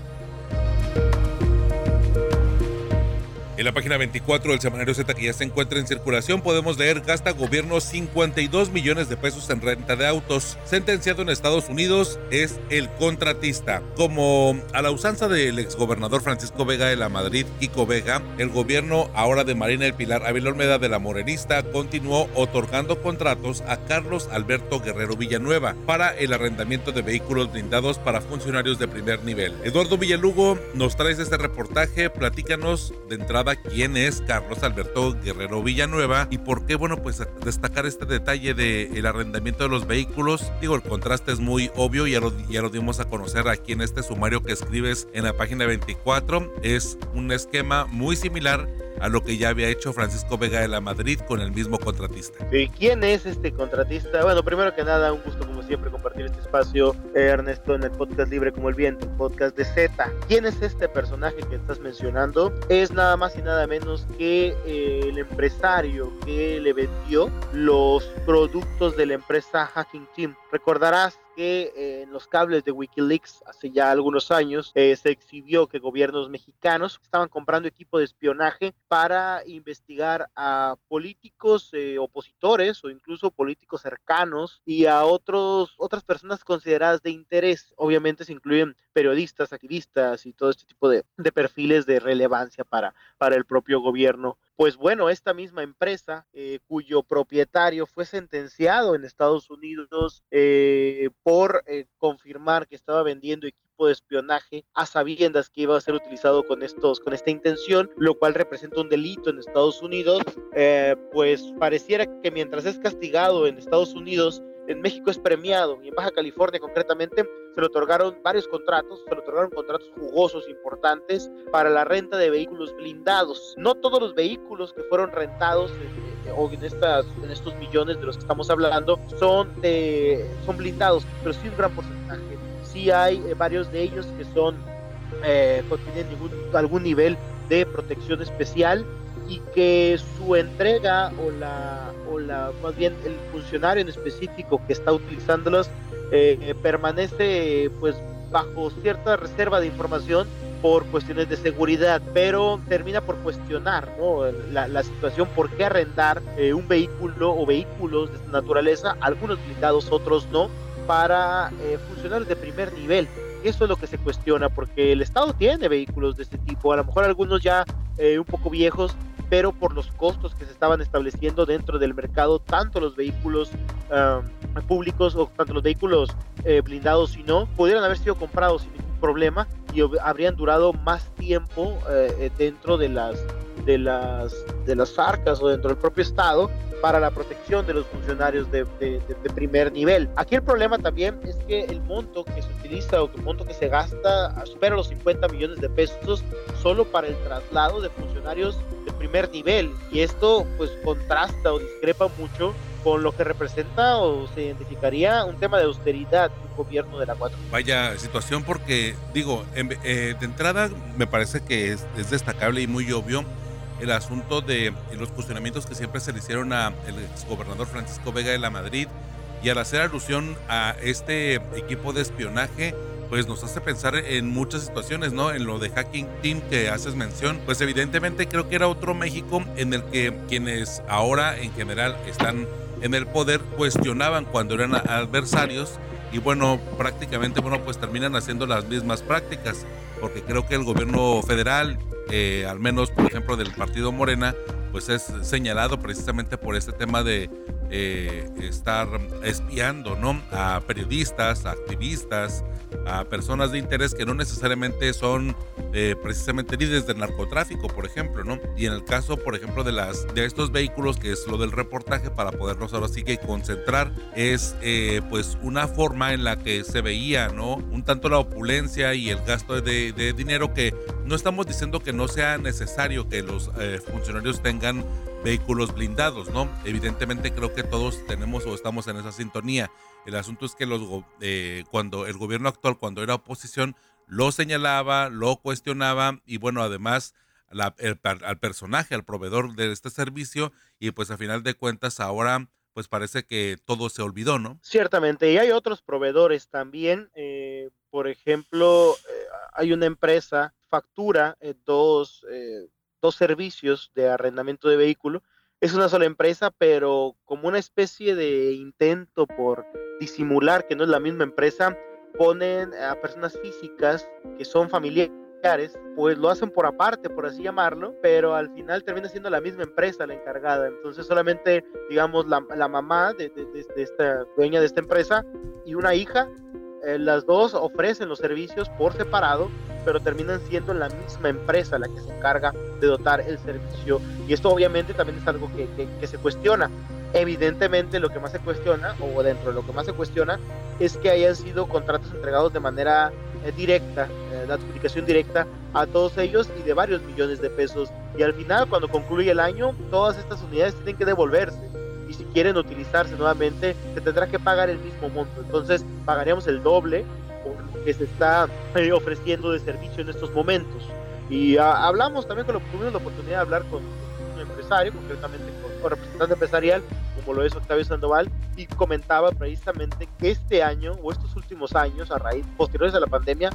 En la página 24 del semanario Z que ya se encuentra en circulación podemos leer gasta gobierno 52 millones de pesos en renta de autos. Sentenciado en Estados Unidos es el contratista. Como a la usanza del exgobernador Francisco Vega de la Madrid, Kiko Vega, el gobierno ahora de Marina El Pilar Ávila Olmeda de la Morenista continuó otorgando contratos a Carlos Alberto Guerrero Villanueva para el arrendamiento de vehículos blindados para funcionarios de primer nivel. Eduardo Villalugo nos trae este reportaje, platícanos de entrada quién es Carlos Alberto Guerrero Villanueva y por qué, bueno, pues destacar este detalle del el arrendamiento de los vehículos. Digo, el contraste es muy obvio, ya lo, ya lo dimos a conocer aquí en este sumario que escribes en la página 24. Es un esquema muy similar a lo que ya había hecho Francisco Vega de la Madrid con el mismo contratista. ¿Y quién es este contratista? Bueno, primero que nada, un gusto como siempre compartir este espacio, eh, Ernesto, en el podcast Libre como el Viento, podcast de Z. ¿Quién es este personaje que estás mencionando? Es nada más y nada menos que eh, el empresario que le vendió los productos de la empresa Hacking Team. Recordarás que eh, en los cables de Wikileaks hace ya algunos años eh, se exhibió que gobiernos mexicanos estaban comprando equipo de espionaje para investigar a políticos eh, opositores o incluso políticos cercanos y a otros otras personas consideradas de interés. Obviamente se incluyen periodistas, activistas y todo este tipo de, de perfiles de relevancia para, para el propio gobierno pues bueno, esta misma empresa, eh, cuyo propietario fue sentenciado en Estados Unidos eh, por eh, confirmar que estaba vendiendo equipo de espionaje a sabiendas que iba a ser utilizado con estos, con esta intención, lo cual representa un delito en Estados Unidos, pues pareciera que mientras es castigado en Estados Unidos, en México es premiado y en Baja California concretamente se le otorgaron varios contratos, se le otorgaron contratos jugosos importantes para la renta de vehículos blindados. No todos los vehículos que fueron rentados eh, o en, estos millones de los que estamos hablando son, son blindados, pero sí un gran porcentaje. Sí hay eh, varios de ellos que son, eh, tienen algún nivel de protección especial y que su entrega o la, o la más bien el funcionario en específico que está utilizándolos eh, permanece pues bajo cierta reserva de información por cuestiones de seguridad, pero termina por cuestionar ¿no? la, situación, por qué arrendar eh, un vehículo o vehículos de esta naturaleza, algunos blindados, otros no, para eh, funcionarios de primer nivel. Eso es lo que se cuestiona, porque el Estado tiene vehículos de este tipo, a lo mejor algunos ya un poco viejos, pero por los costos que se estaban estableciendo dentro del mercado, tanto los vehículos públicos o tanto los vehículos eh, blindados y no, pudieran haber sido comprados sin ningún problema y habrían durado más tiempo eh, eh, dentro de las, de, las, de las arcas o dentro del propio Estado para la protección de los funcionarios de, de, primer nivel. Aquí el problema también es que el monto que se utiliza o el monto que se gasta supera los 50 millones de pesos solo para el traslado de funcionarios de primer nivel y esto pues contrasta o discrepa mucho con lo que representa o se identificaría un tema de austeridad un gobierno de la 4. Vaya situación porque digo, eh, de entrada me parece que es destacable y muy obvio el asunto de los cuestionamientos que siempre se le hicieron al exgobernador Francisco Vega de la Madrid y al hacer alusión a este equipo de espionaje, pues nos hace pensar en muchas situaciones, ¿no? En lo de Hacking Team que haces mención, pues evidentemente creo que era otro México en el que quienes ahora en general están en el poder cuestionaban cuando eran adversarios y bueno, prácticamente, bueno, pues terminan haciendo las mismas prácticas, porque creo que el gobierno federal eh, al menos por ejemplo del partido Morena, pues es señalado precisamente por este tema de eh, estar espiando ¿no? a periodistas, a activistas, a personas de interés que no necesariamente son eh, precisamente líderes del narcotráfico, por ejemplo, ¿no? Y en el caso, por ejemplo, de las de estos vehículos, que es lo del reportaje, para poderlos ahora sí que concentrar, es eh, pues una forma en la que se veía, ¿no? Un tanto la opulencia y el gasto de, de dinero que no estamos diciendo que no sea necesario que los funcionarios tengan vehículos blindados, ¿no? Evidentemente creo que todos tenemos o estamos en esa sintonía. El asunto es que los, cuando el gobierno actual, cuando era oposición, lo señalaba, lo cuestionaba y bueno, además al personaje, al proveedor de este servicio y pues a final de cuentas ahora pues parece que todo se olvidó, ¿no? Ciertamente, y hay otros proveedores también, eh, por ejemplo, eh, hay una empresa, factura eh, dos, dos servicios de arrendamiento de vehículo, es una sola empresa, pero como una especie de intento por disimular que no es la misma empresa, ponen a personas físicas que son familiares, pues lo hacen por aparte, por así llamarlo, pero al final termina siendo la misma empresa la encargada. Entonces solamente, digamos, la, mamá de, esta dueña de esta empresa y una hija, eh, las dos ofrecen los servicios por separado, pero terminan siendo la misma empresa la que se encarga de dotar el servicio. Y esto obviamente también es algo que, que se cuestiona. Evidentemente lo que más se cuestiona, o dentro de lo que más se cuestiona, es que hayan sido contratos entregados de manera eh, directa, eh, la adjudicación directa a todos ellos y de varios millones de pesos. Y al final, cuando concluye el año, todas estas unidades tienen que devolverse. Y si quieren utilizarse nuevamente, se tendrá que pagar el mismo monto. Entonces, pagaríamos el doble por lo que se está eh, ofreciendo de servicio en estos momentos. Y ah, hablamos también con lo, tuvimos la oportunidad de hablar con un empresario, concretamente con representante empresarial, como lo es Octavio Sandoval, y comentaba precisamente que este año o estos últimos años, a raíz posteriores a la pandemia,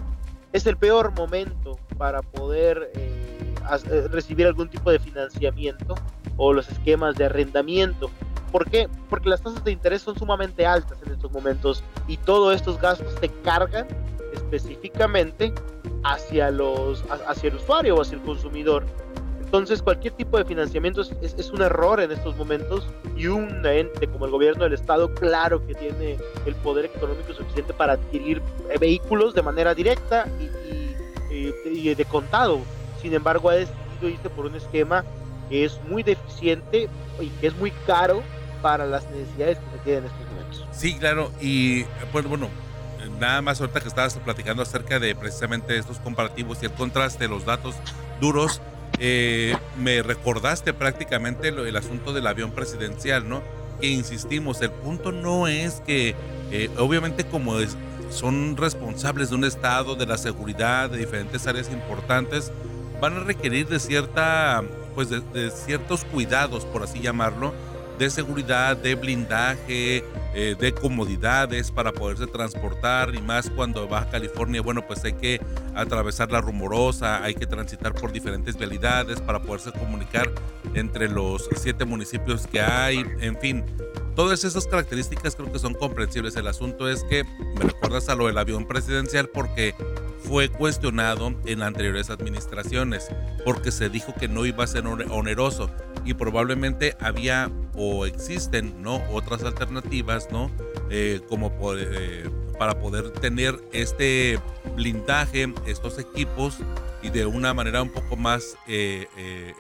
es el peor momento para poder eh, eh, recibir algún tipo de financiamiento o los esquemas de arrendamiento. ¿Por qué? Porque las tasas de interés son sumamente altas en estos momentos y todos estos gastos se cargan específicamente hacia, los, hacia el usuario o hacia el consumidor. Entonces, cualquier tipo de financiamiento es, un error en estos momentos y un ente como el gobierno del Estado, claro que tiene el poder económico suficiente para adquirir eh, vehículos de manera directa y, de contado. Sin embargo, ha decidido irse por un esquema es muy deficiente y que es muy caro para las necesidades que se tienen en estos momentos. Sí, claro. Y pues, bueno, nada más ahorita que estabas platicando acerca de precisamente estos comparativos y el contraste, los datos duros eh, me recordaste prácticamente el asunto del avión presidencial, ¿no? Que insistimos, el punto no es que, eh, obviamente como son responsables de un Estado, de la seguridad, de diferentes áreas importantes, van a requerir de cierta, pues de ciertos cuidados, por así llamarlo, de seguridad, de blindaje, eh, de comodidades para poderse transportar y más cuando va a California, bueno, pues hay que atravesar la rumorosa, hay que transitar por diferentes vialidades para poderse comunicar entre los siete municipios que hay, en fin. Todas esas características creo que son comprensibles. El asunto es que me recuerdas a lo del avión presidencial porque fue cuestionado en anteriores administraciones porque se dijo que no iba a ser oneroso y probablemente había o existen no otras alternativas no eh, como eh, para poder tener este blindaje estos equipos y de una manera un poco más eh,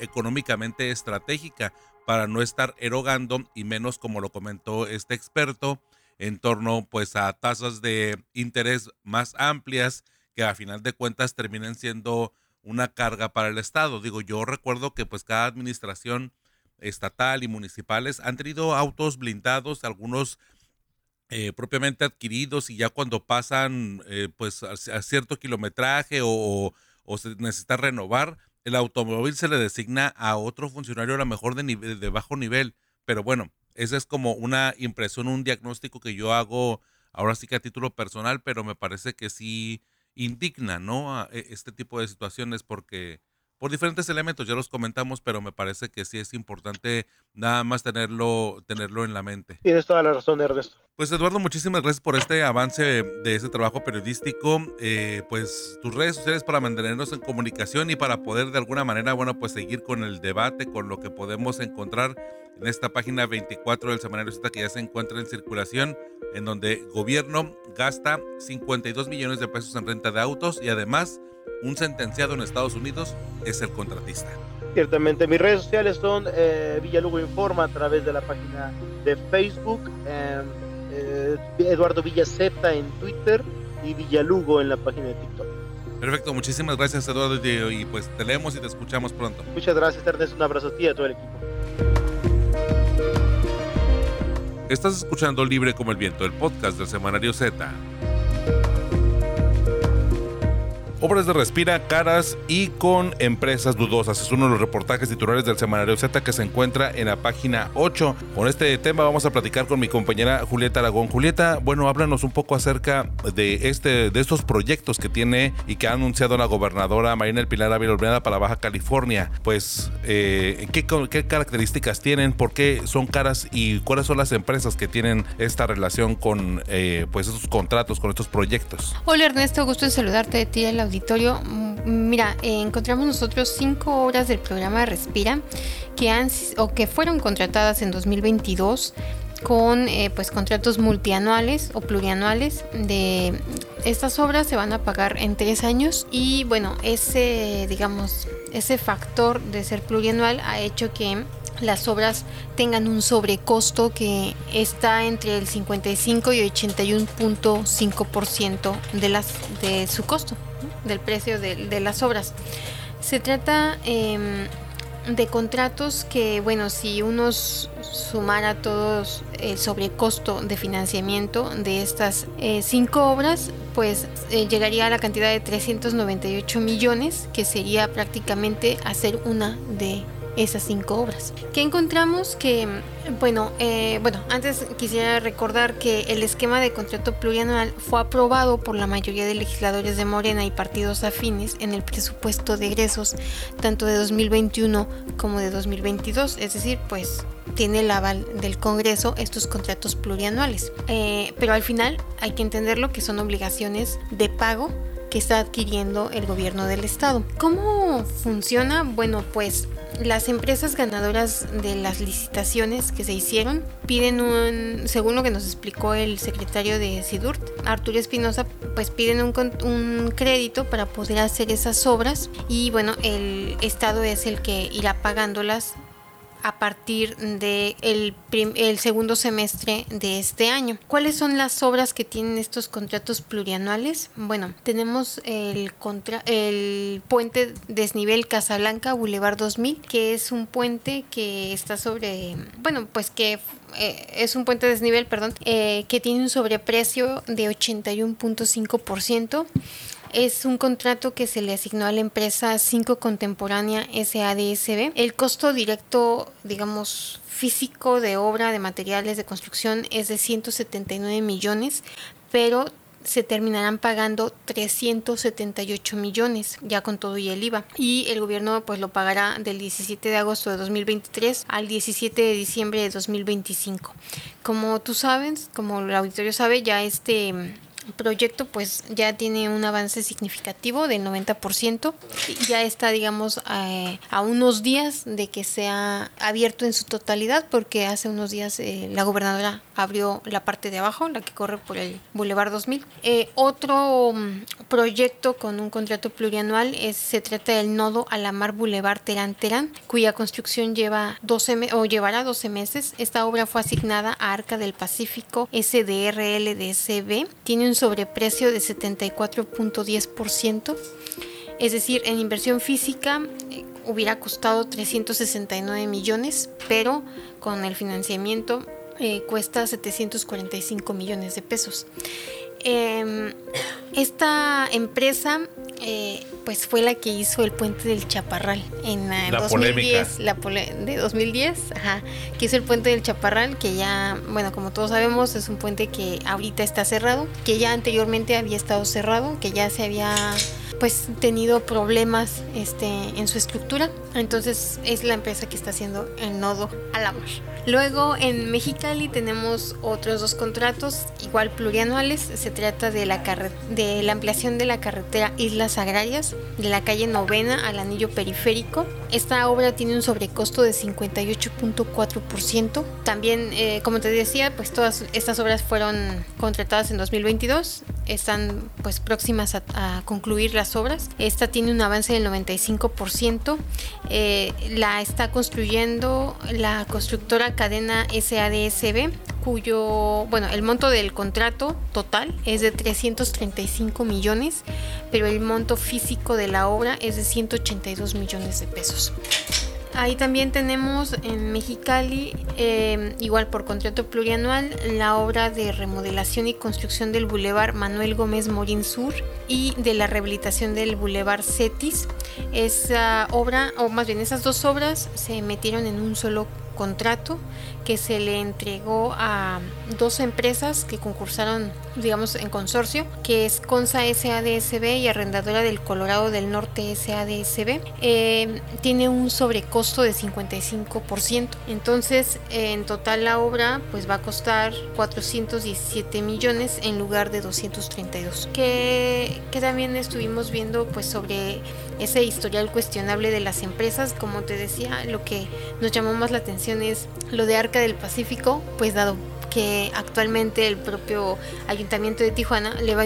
económicamente estratégica para no estar erogando y menos como lo comentó este experto en torno pues a tasas de interés más amplias que a final de cuentas terminen siendo una carga para el Estado. Digo, yo recuerdo que pues cada administración estatal y municipales han tenido autos blindados, algunos eh, propiamente adquiridos y ya cuando pasan eh, pues a, cierto kilometraje o, se necesita renovar, el automóvil se le designa a otro funcionario a lo mejor de, nivel, de bajo nivel. Pero bueno, esa es como una impresión, un diagnóstico que yo hago ahora sí que a título personal, pero me parece que sí indigna, ¿no? A e, este tipo de situaciones porque por diferentes elementos, ya los comentamos, pero me parece que sí es importante nada más tenerlo, tenerlo en la mente. Tienes toda la razón, Ernesto. Pues Eduardo, muchísimas gracias por este avance de este trabajo periodístico. Eh, pues tus redes sociales para mantenernos en comunicación y para poder de alguna manera, bueno, pues seguir con el debate, con lo que podemos encontrar en esta página 24 del Semanario Z que ya se encuentra en circulación, en donde gobierno gasta 52 millones de pesos en renta de autos y además un sentenciado en Estados Unidos es el contratista. Ciertamente, mis redes sociales son eh, Villalugo Informa a través de la página de Facebook, em, eh, Eduardo Villazeta en Twitter y Villalugo en la página de TikTok. Perfecto, muchísimas gracias Eduardo y pues te leemos y te escuchamos pronto. Muchas gracias Ernesto, un abrazo a ti y a todo el equipo. Estás escuchando Libre como el Viento, el podcast del Semanario Z. Obras de Respira caras y con empresas dudosas. Es uno de los reportajes titulares del Semanario Z que se encuentra en la página 8. Con este tema vamos a platicar con mi compañera Julieta Aragón. Julieta, bueno, háblanos un poco acerca de este de estos proyectos que tiene y que ha anunciado la gobernadora Marina El Pilar Ávila Olmeada para Baja California. Pues, eh, ¿qué, ¿qué, características tienen? ¿Por qué son caras? ¿Y cuáles son las empresas que tienen esta relación con eh, pues estos contratos, con estos proyectos? Hola Ernesto, gusto en saludarte de ti, la auditorio, mm, mira, eh, encontramos nosotros cinco obras del programa Respira que han o que fueron contratadas en 2022 con eh, pues contratos multianuales o plurianuales de estas obras se van a pagar en tres años y bueno ese digamos ese factor de ser plurianual ha hecho que las obras tengan un sobrecosto que está entre el 55 y 81.5% de, las, de su costo, del precio de, las obras. Se trata em, de contratos que, bueno, si uno sumara todos el sobrecosto de financiamiento de estas eh, cinco obras, pues eh, llegaría a la cantidad de 398 millones, que sería prácticamente hacer una de esas cinco obras. Que encontramos que, bueno, eh, bueno, antes quisiera recordar que el esquema de contrato plurianual fue aprobado por la mayoría de legisladores de Morena y partidos afines en el presupuesto de egresos tanto de 2021 como de 2022, es decir, pues tiene el aval del Congreso estos contratos plurianuales. Eh, pero al final hay que entenderlo que son obligaciones de pago que está adquiriendo el gobierno del estado. ¿Cómo funciona? Bueno, pues las empresas ganadoras de las licitaciones que se hicieron piden un, según lo que nos explicó el secretario de SIDURT, Arturo Espinosa, pues piden un, un crédito para poder hacer esas obras. Y bueno, el Estado es el que irá pagándolas a partir del de el segundo semestre de este año. ¿Cuáles son las obras que tienen estos contratos plurianuales? Bueno, tenemos el, contra el puente desnivel Casablanca Boulevard 2000, que es un puente que está sobre, bueno, pues que eh, es un puente desnivel, perdón, eh, que tiene un sobreprecio de 81.5%. Es un contrato que se le asignó a la empresa 5 Contemporánea SADSB. El costo directo, digamos, físico de obra de materiales de construcción es de 179 millones, pero se terminarán pagando 378 millones ya con todo y el IVA. Y el gobierno pues lo pagará del 17 de agosto de 2023 al 17 de diciembre de 2025 como tú sabes como el auditorio sabe ya este proyecto pues ya tiene un avance significativo del 90%. Ya está, digamos, a, unos días de que sea abierto en su totalidad porque hace unos días eh, la gobernadora abrió la parte de abajo, la que corre por el Boulevard 2000. Eh, otro mm, proyecto con un contrato plurianual es, se trata del nodo a la mar Boulevard Terán Terán, cuya construcción lleva 12 o llevará 12 meses. Esta obra fue asignada a Arca del Pacífico SDRLDCB. Tiene un sobreprecio de 74.10%, es decir, en inversión física eh, hubiera costado 369 millones, pero con el financiamiento eh, cuesta 745 millones de pesos. Em, esta empresa eh, pues fue la que hizo el puente del Chaparral en la 2010, la de 2010, ajá, que hizo el puente del Chaparral, que ya, bueno, como todos sabemos, es un puente que ahorita está cerrado, que ya anteriormente había estado cerrado, que ya se había pues tenido problemas este, en su estructura. Entonces es la empresa que está haciendo el nodo a la mar. Luego en Mexicali tenemos otros dos contratos, igual plurianuales. Se trata de la, de la ampliación de la carretera Islas Agrarias, de la calle Novena al anillo periférico. Esta obra tiene un sobrecosto de 58.4%. También, eh, como te decía, pues todas estas obras fueron contratadas en 2022. Están pues próximas a, concluir las obras. Esta tiene un avance del 95%. Eh, la está construyendo la constructora cadena SADSB, cuyo, bueno, el monto del contrato total es de 335 millones, pero el monto físico de la obra es de 182 millones de pesos. Ahí también tenemos en Mexicali, eh, igual por contrato plurianual, la obra de remodelación y construcción del Boulevard Manuel Gómez Morín Sur y de la rehabilitación del Boulevard Cetis. Esa obra, o más bien esas dos obras, se metieron en un solo contrato que se le entregó a dos empresas que concursaron, digamos, en consorcio, que es Consa SADSB y Arrendadora del Colorado del Norte SADSB. Eh, tiene un sobrecosto de 55%. Entonces, en total la obra pues va a costar 417 millones en lugar de 232. Que, que también estuvimos viendo pues sobre ese historial cuestionable de las empresas. Como te decía, lo que nos llamó más la atención es lo de Arca del Pacífico, pues dado que actualmente el propio Ayuntamiento de Tijuana le va a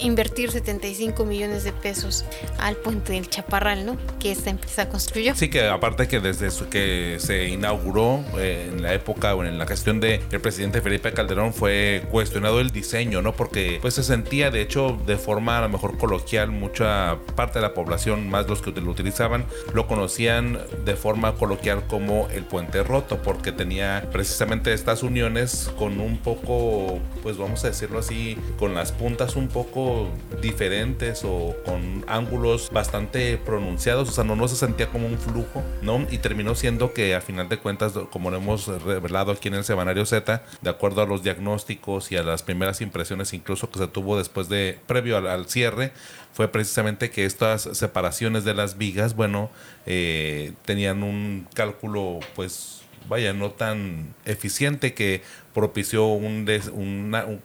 invertir 75 millones de pesos al puente del Chaparral, ¿no? Que esta empresa construyó. Sí, que aparte que desde que se inauguró eh, en la época o en la gestión del presidente Felipe Calderón fue cuestionado el diseño, ¿no? Porque pues se sentía, de hecho, de forma a lo mejor coloquial, mucha parte de la población, más los que lo utilizaban, lo conocían de forma coloquial como el puente roto, porque tenía precisamente estas uniones con un poco, pues vamos a decirlo así, con las puntas un poco diferentes o con ángulos bastante pronunciados, o sea, no, se sentía como un flujo, ¿no? Y terminó siendo que a final de cuentas, como lo hemos revelado aquí en el Semanario Z, de acuerdo a los diagnósticos y a las primeras impresiones incluso que se tuvo después de, previo al, cierre, fue precisamente que estas separaciones de las vigas, bueno, eh, tenían un cálculo, pues, vaya, no tan eficiente que propició un,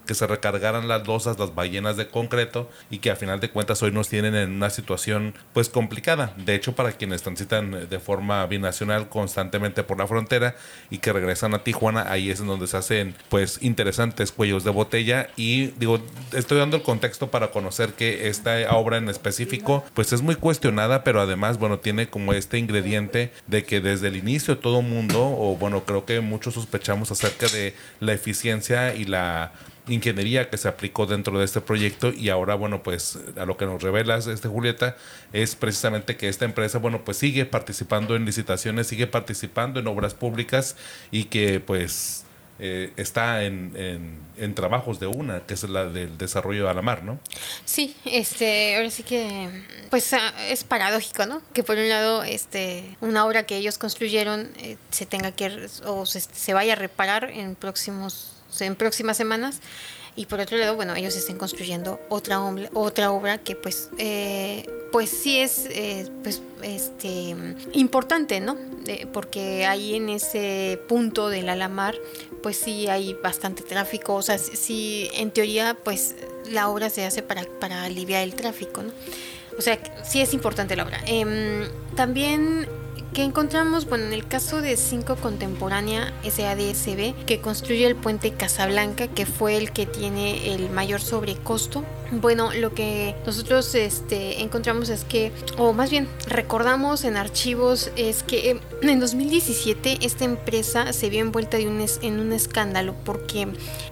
que se recargaran las losas, las ballenas de concreto y que a final de cuentas hoy nos tienen en una situación pues complicada. De hecho, para quienes transitan de forma binacional constantemente por la frontera y que regresan a Tijuana, ahí es en donde se hacen pues interesantes cuellos de botella y digo, estoy dando el contexto para conocer que esta obra en específico pues es muy cuestionada, pero además bueno, tiene como este ingrediente de que desde el inicio todo mundo o bueno, creo que muchos sospechamos acerca de la eficiencia y la ingeniería que se aplicó dentro de este proyecto. Y ahora bueno pues a lo que nos revelas este Julieta es precisamente que esta empresa bueno pues sigue participando en licitaciones sigue participando en obras públicas y que pues eh, está en, en, trabajos de una, que es la del desarrollo a la mar, ¿no? Sí, este, ahora sí que, pues ah, es paradójico, ¿no? Que por un lado, este, una obra que ellos construyeron eh, se tenga que, o se, se, vaya a reparar en próximos, en próximas semanas, y por otro lado, bueno, ellos están construyendo otra, otra obra que pues, eh, pues sí es eh, pues, este, importante, ¿no? porque ahí en ese punto del Alamar, pues sí hay bastante tráfico, o sea, sí, en teoría, pues la obra se hace para, para aliviar el tráfico, ¿no? O sea, sí es importante la obra. Em, también que encontramos, bueno, en el caso de 5 Contemporánea SADSB, que construye el puente Casablanca, que fue el que tiene el mayor sobrecosto. Bueno, lo que nosotros este, encontramos es que, o más bien recordamos en archivos, es que eh, en 2017 esta empresa se vio envuelta en un escándalo porque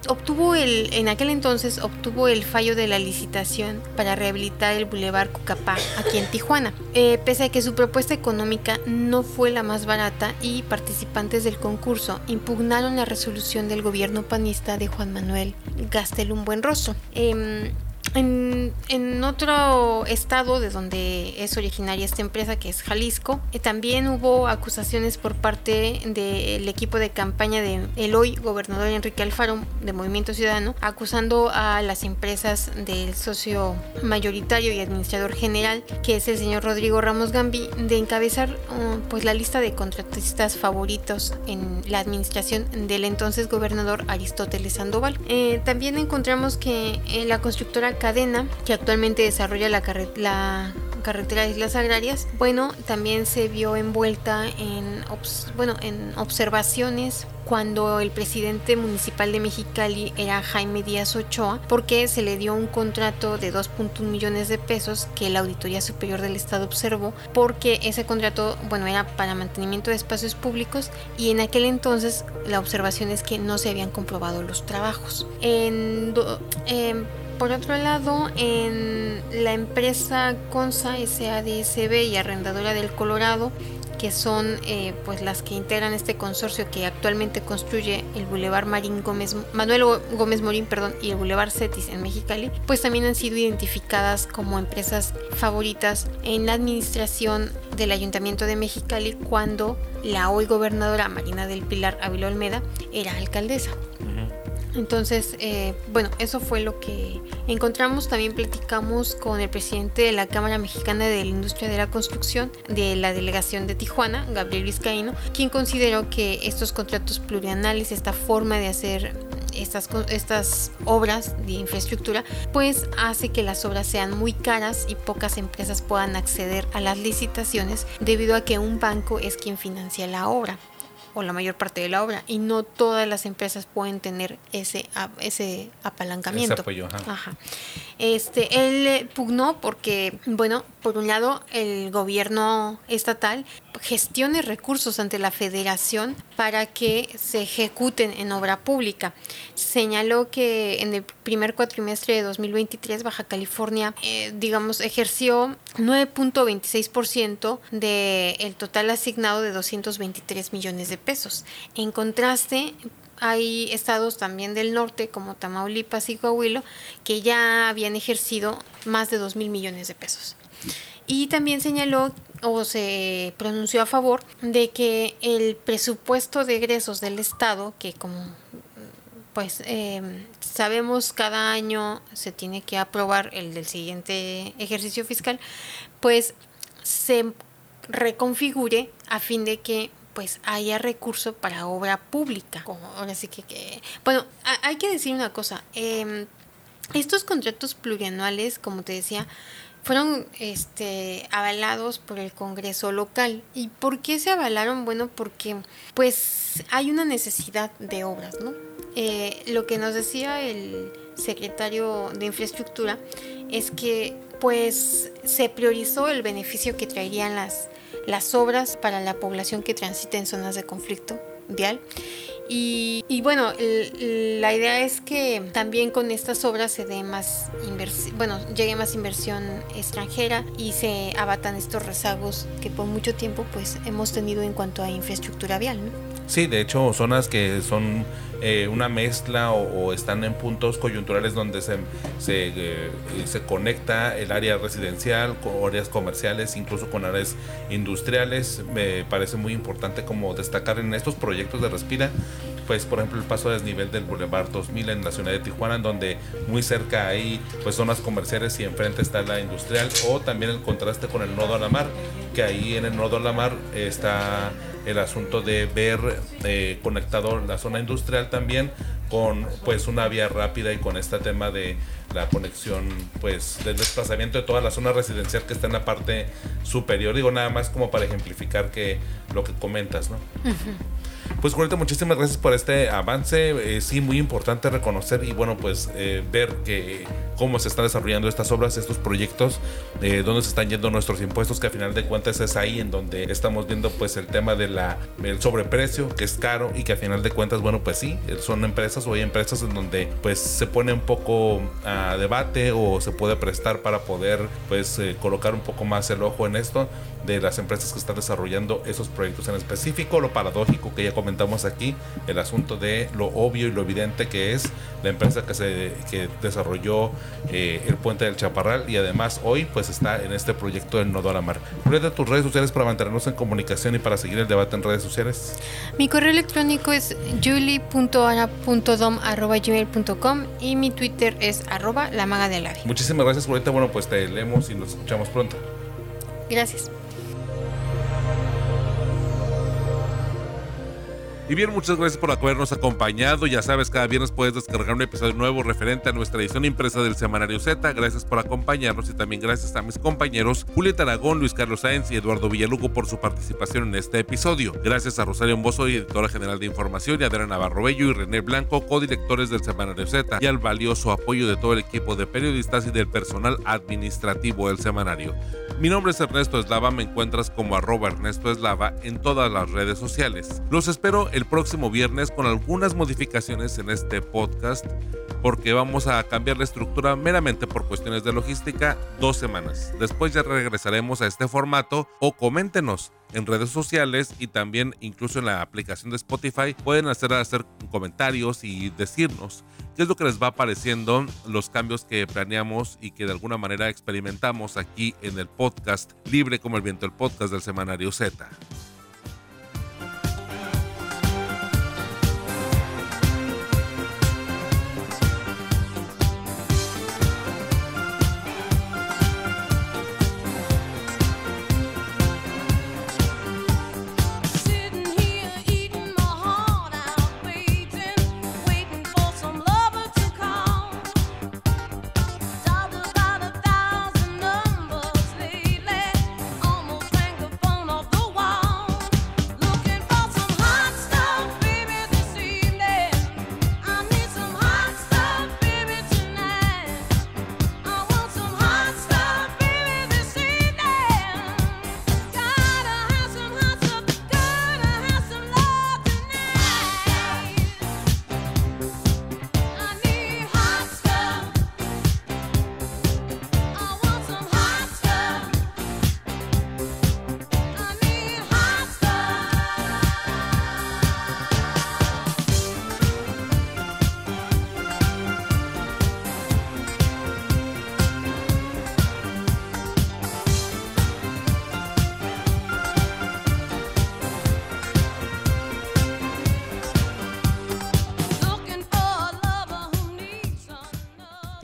obtuvo el, en aquel entonces obtuvo el fallo de la licitación para rehabilitar el Boulevard Cucapá aquí en Tijuana. Eh, pese a que su propuesta económica no fue la más barata y participantes del concurso impugnaron la resolución del gobierno panista de Juan Manuel Gastelum Buenrostro. Eh, en, otro estado de donde es originaria esta empresa, que es Jalisco, eh, también hubo acusaciones por parte del equipo de campaña de el hoy gobernador Enrique Alfaro de Movimiento Ciudadano, acusando a las empresas del socio mayoritario y administrador general, que es el señor Rodrigo Ramos Gambi, de encabezar uh, pues la lista de contratistas favoritos en la administración del entonces gobernador Aristóteles Sandoval. Eh, también encontramos que en la constructora Cadena, que actualmente desarrolla la, la carretera Islas Agrarias, bueno, también se vio envuelta en, bueno, en observaciones cuando el presidente municipal de Mexicali era Jaime Díaz Ochoa, porque se le dio un contrato de 2.1 millones de pesos que la Auditoría Superior del Estado observó, porque ese contrato, bueno, era para mantenimiento de espacios públicos y en aquel entonces la observación es que no se habían comprobado los trabajos. En, em, por otro lado, en la empresa Consa SADSB y arrendadora del Colorado, que son eh, pues las que integran este consorcio que actualmente construye el Boulevard Marín Gómez, Manuel Gómez Morín perdón, y el Boulevard Cetis en Mexicali, pues también han sido identificadas como empresas favoritas en la administración del Ayuntamiento de Mexicali cuando la hoy gobernadora Marina del Pilar Ávila Olmeda era alcaldesa. Entonces, eh, bueno, eso fue lo que encontramos. También platicamos con el presidente de la Cámara Mexicana de la Industria de la Construcción de la delegación de Tijuana, Gabriel Vizcaíno, quien consideró que estos contratos plurianales, esta forma de hacer estas, estas obras de infraestructura, pues hace que las obras sean muy caras y pocas empresas puedan acceder a las licitaciones debido a que un banco es quien financia la obra o la mayor parte de la obra y no todas las empresas pueden tener ese ese apalancamiento. ajá. Este, él pugnó porque, bueno, por un lado, el gobierno estatal gestione recursos ante la federación para que se ejecuten en obra pública. Señaló que en el primer cuatrimestre de 2023 Baja California, eh, digamos, ejerció 9.26% del total asignado de 223 millones de pesos. En contraste, hay estados también del norte como Tamaulipas y Coahuila que ya habían ejercido más de 2 mil millones de pesos. Y también señaló o se pronunció a favor de que el presupuesto de egresos del Estado, que como pues em, sabemos cada año se tiene que aprobar el del siguiente ejercicio fiscal, pues se reconfigure a fin de que pues haya recurso para obra pública. ahora sí que, bueno, hay que decir una cosa. Em, estos contratos plurianuales, como te decía, fueron este, avalados por el Congreso local. ¿Y por qué se avalaron? Bueno, porque pues hay una necesidad de obras, ¿no? Eh, lo que nos decía el secretario de Infraestructura es que pues se priorizó el beneficio que traerían las las obras para la población que transita en zonas de conflicto vial. Y, bueno, la idea es que también con estas obras se dé más inversión, bueno, llegue más inversión extranjera y se abatan estos rezagos que por mucho tiempo pues hemos tenido en cuanto a infraestructura vial. Sí, de hecho, zonas que son eh, una mezcla o, están en puntos coyunturales donde se, se, eh, se, conecta el área residencial con áreas comerciales, incluso con áreas industriales. Me parece muy importante como destacar en estos proyectos de Respira, pues por ejemplo el paso a desnivel del Boulevard 2000 en la ciudad de Tijuana, donde muy cerca hay pues zonas comerciales y enfrente está la industrial, o también el contraste con el nodo a la mar, que ahí en el nodo a la mar está el asunto de ver eh, conectado la zona industrial también con pues una vía rápida y con este tema de la conexión pues del desplazamiento de toda la zona residencial que está en la parte superior. Digo nada más como para ejemplificar que lo que comentas no pues Julieta, muchísimas gracias por este avance. Eh, sí, muy importante reconocer y bueno, pues eh, ver que cómo se están desarrollando estas obras, estos proyectos, eh, dónde se están yendo nuestros impuestos, que a final de cuentas es ahí en donde estamos viendo pues el tema de la el sobreprecio, que es caro y que a final de cuentas, bueno, pues sí, son empresas o hay empresas en donde pues se pone un poco a debate o se puede prestar para poder pues colocar un poco más el ojo en esto de las empresas que están desarrollando esos proyectos en específico, lo paradójico que ya comentamos aquí, el asunto de lo obvio y lo evidente que es la empresa que se que desarrolló eh, el puente del Chaparral y además hoy pues está en este proyecto del Nodo a la Mar. de tus redes sociales para mantenernos en comunicación y para seguir el debate en redes sociales. Mi correo electrónico es julie.ana.dom.gmail.com y mi Twitter es arroba la maga del ave. Muchísimas gracias, Julieta. Bueno, pues te leemos y nos escuchamos pronto. Gracias. Y bien, muchas gracias por habernos acompañado. Ya sabes, cada viernes puedes descargar un episodio nuevo referente a nuestra edición impresa del Semanario Z. Gracias por acompañarnos y también gracias a mis compañeros Julieta Aragón, Luis Carlos Sáenz y Eduardo Villalugo por su participación en este episodio. Gracias a Rosario Mbozo, editora general de información, y Adriana Navarro Bello y René Blanco, codirectores del Semanario Z, y al valioso apoyo de todo el equipo de periodistas y del personal administrativo del semanario. Mi nombre es Ernesto Eslava, me encuentras como arroba Ernesto Eslava en todas las redes sociales. Los espero el próximo viernes con algunas modificaciones en este podcast porque vamos a cambiar la estructura meramente por cuestiones de logística dos semanas. Después ya regresaremos a este formato o coméntenos en redes sociales y también incluso en la aplicación de Spotify pueden hacer, hacer comentarios y decirnos qué es lo que les va pareciendo los cambios que planeamos y que de alguna manera experimentamos aquí en el podcast Libre como el Viento, el podcast del Semanario Z.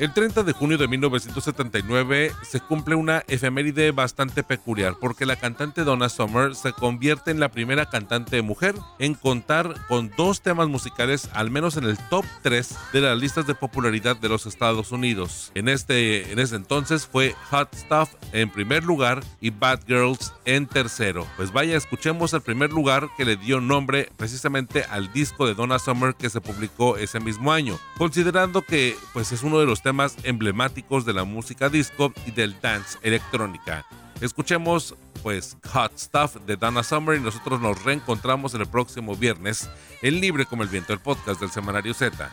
El 30 de junio de 1979 se cumple una efeméride bastante peculiar porque la cantante Donna Summer se convierte en la primera cantante mujer en contar con dos temas musicales al menos en el top 3 de las listas de popularidad de los Estados Unidos. En este en ese entonces fue Hot Stuff en primer lugar y Bad Girls en tercero. Pues vaya, escuchemos el primer lugar que le dio nombre precisamente al disco de Donna Summer que se publicó ese mismo año, considerando que pues es uno de los temas más emblemáticos de la música disco y del dance electrónica. Escuchemos pues Hot Stuff de Dana Summer y nosotros nos reencontramos el próximo viernes en Libre como el Viento, el podcast del Semanario Z.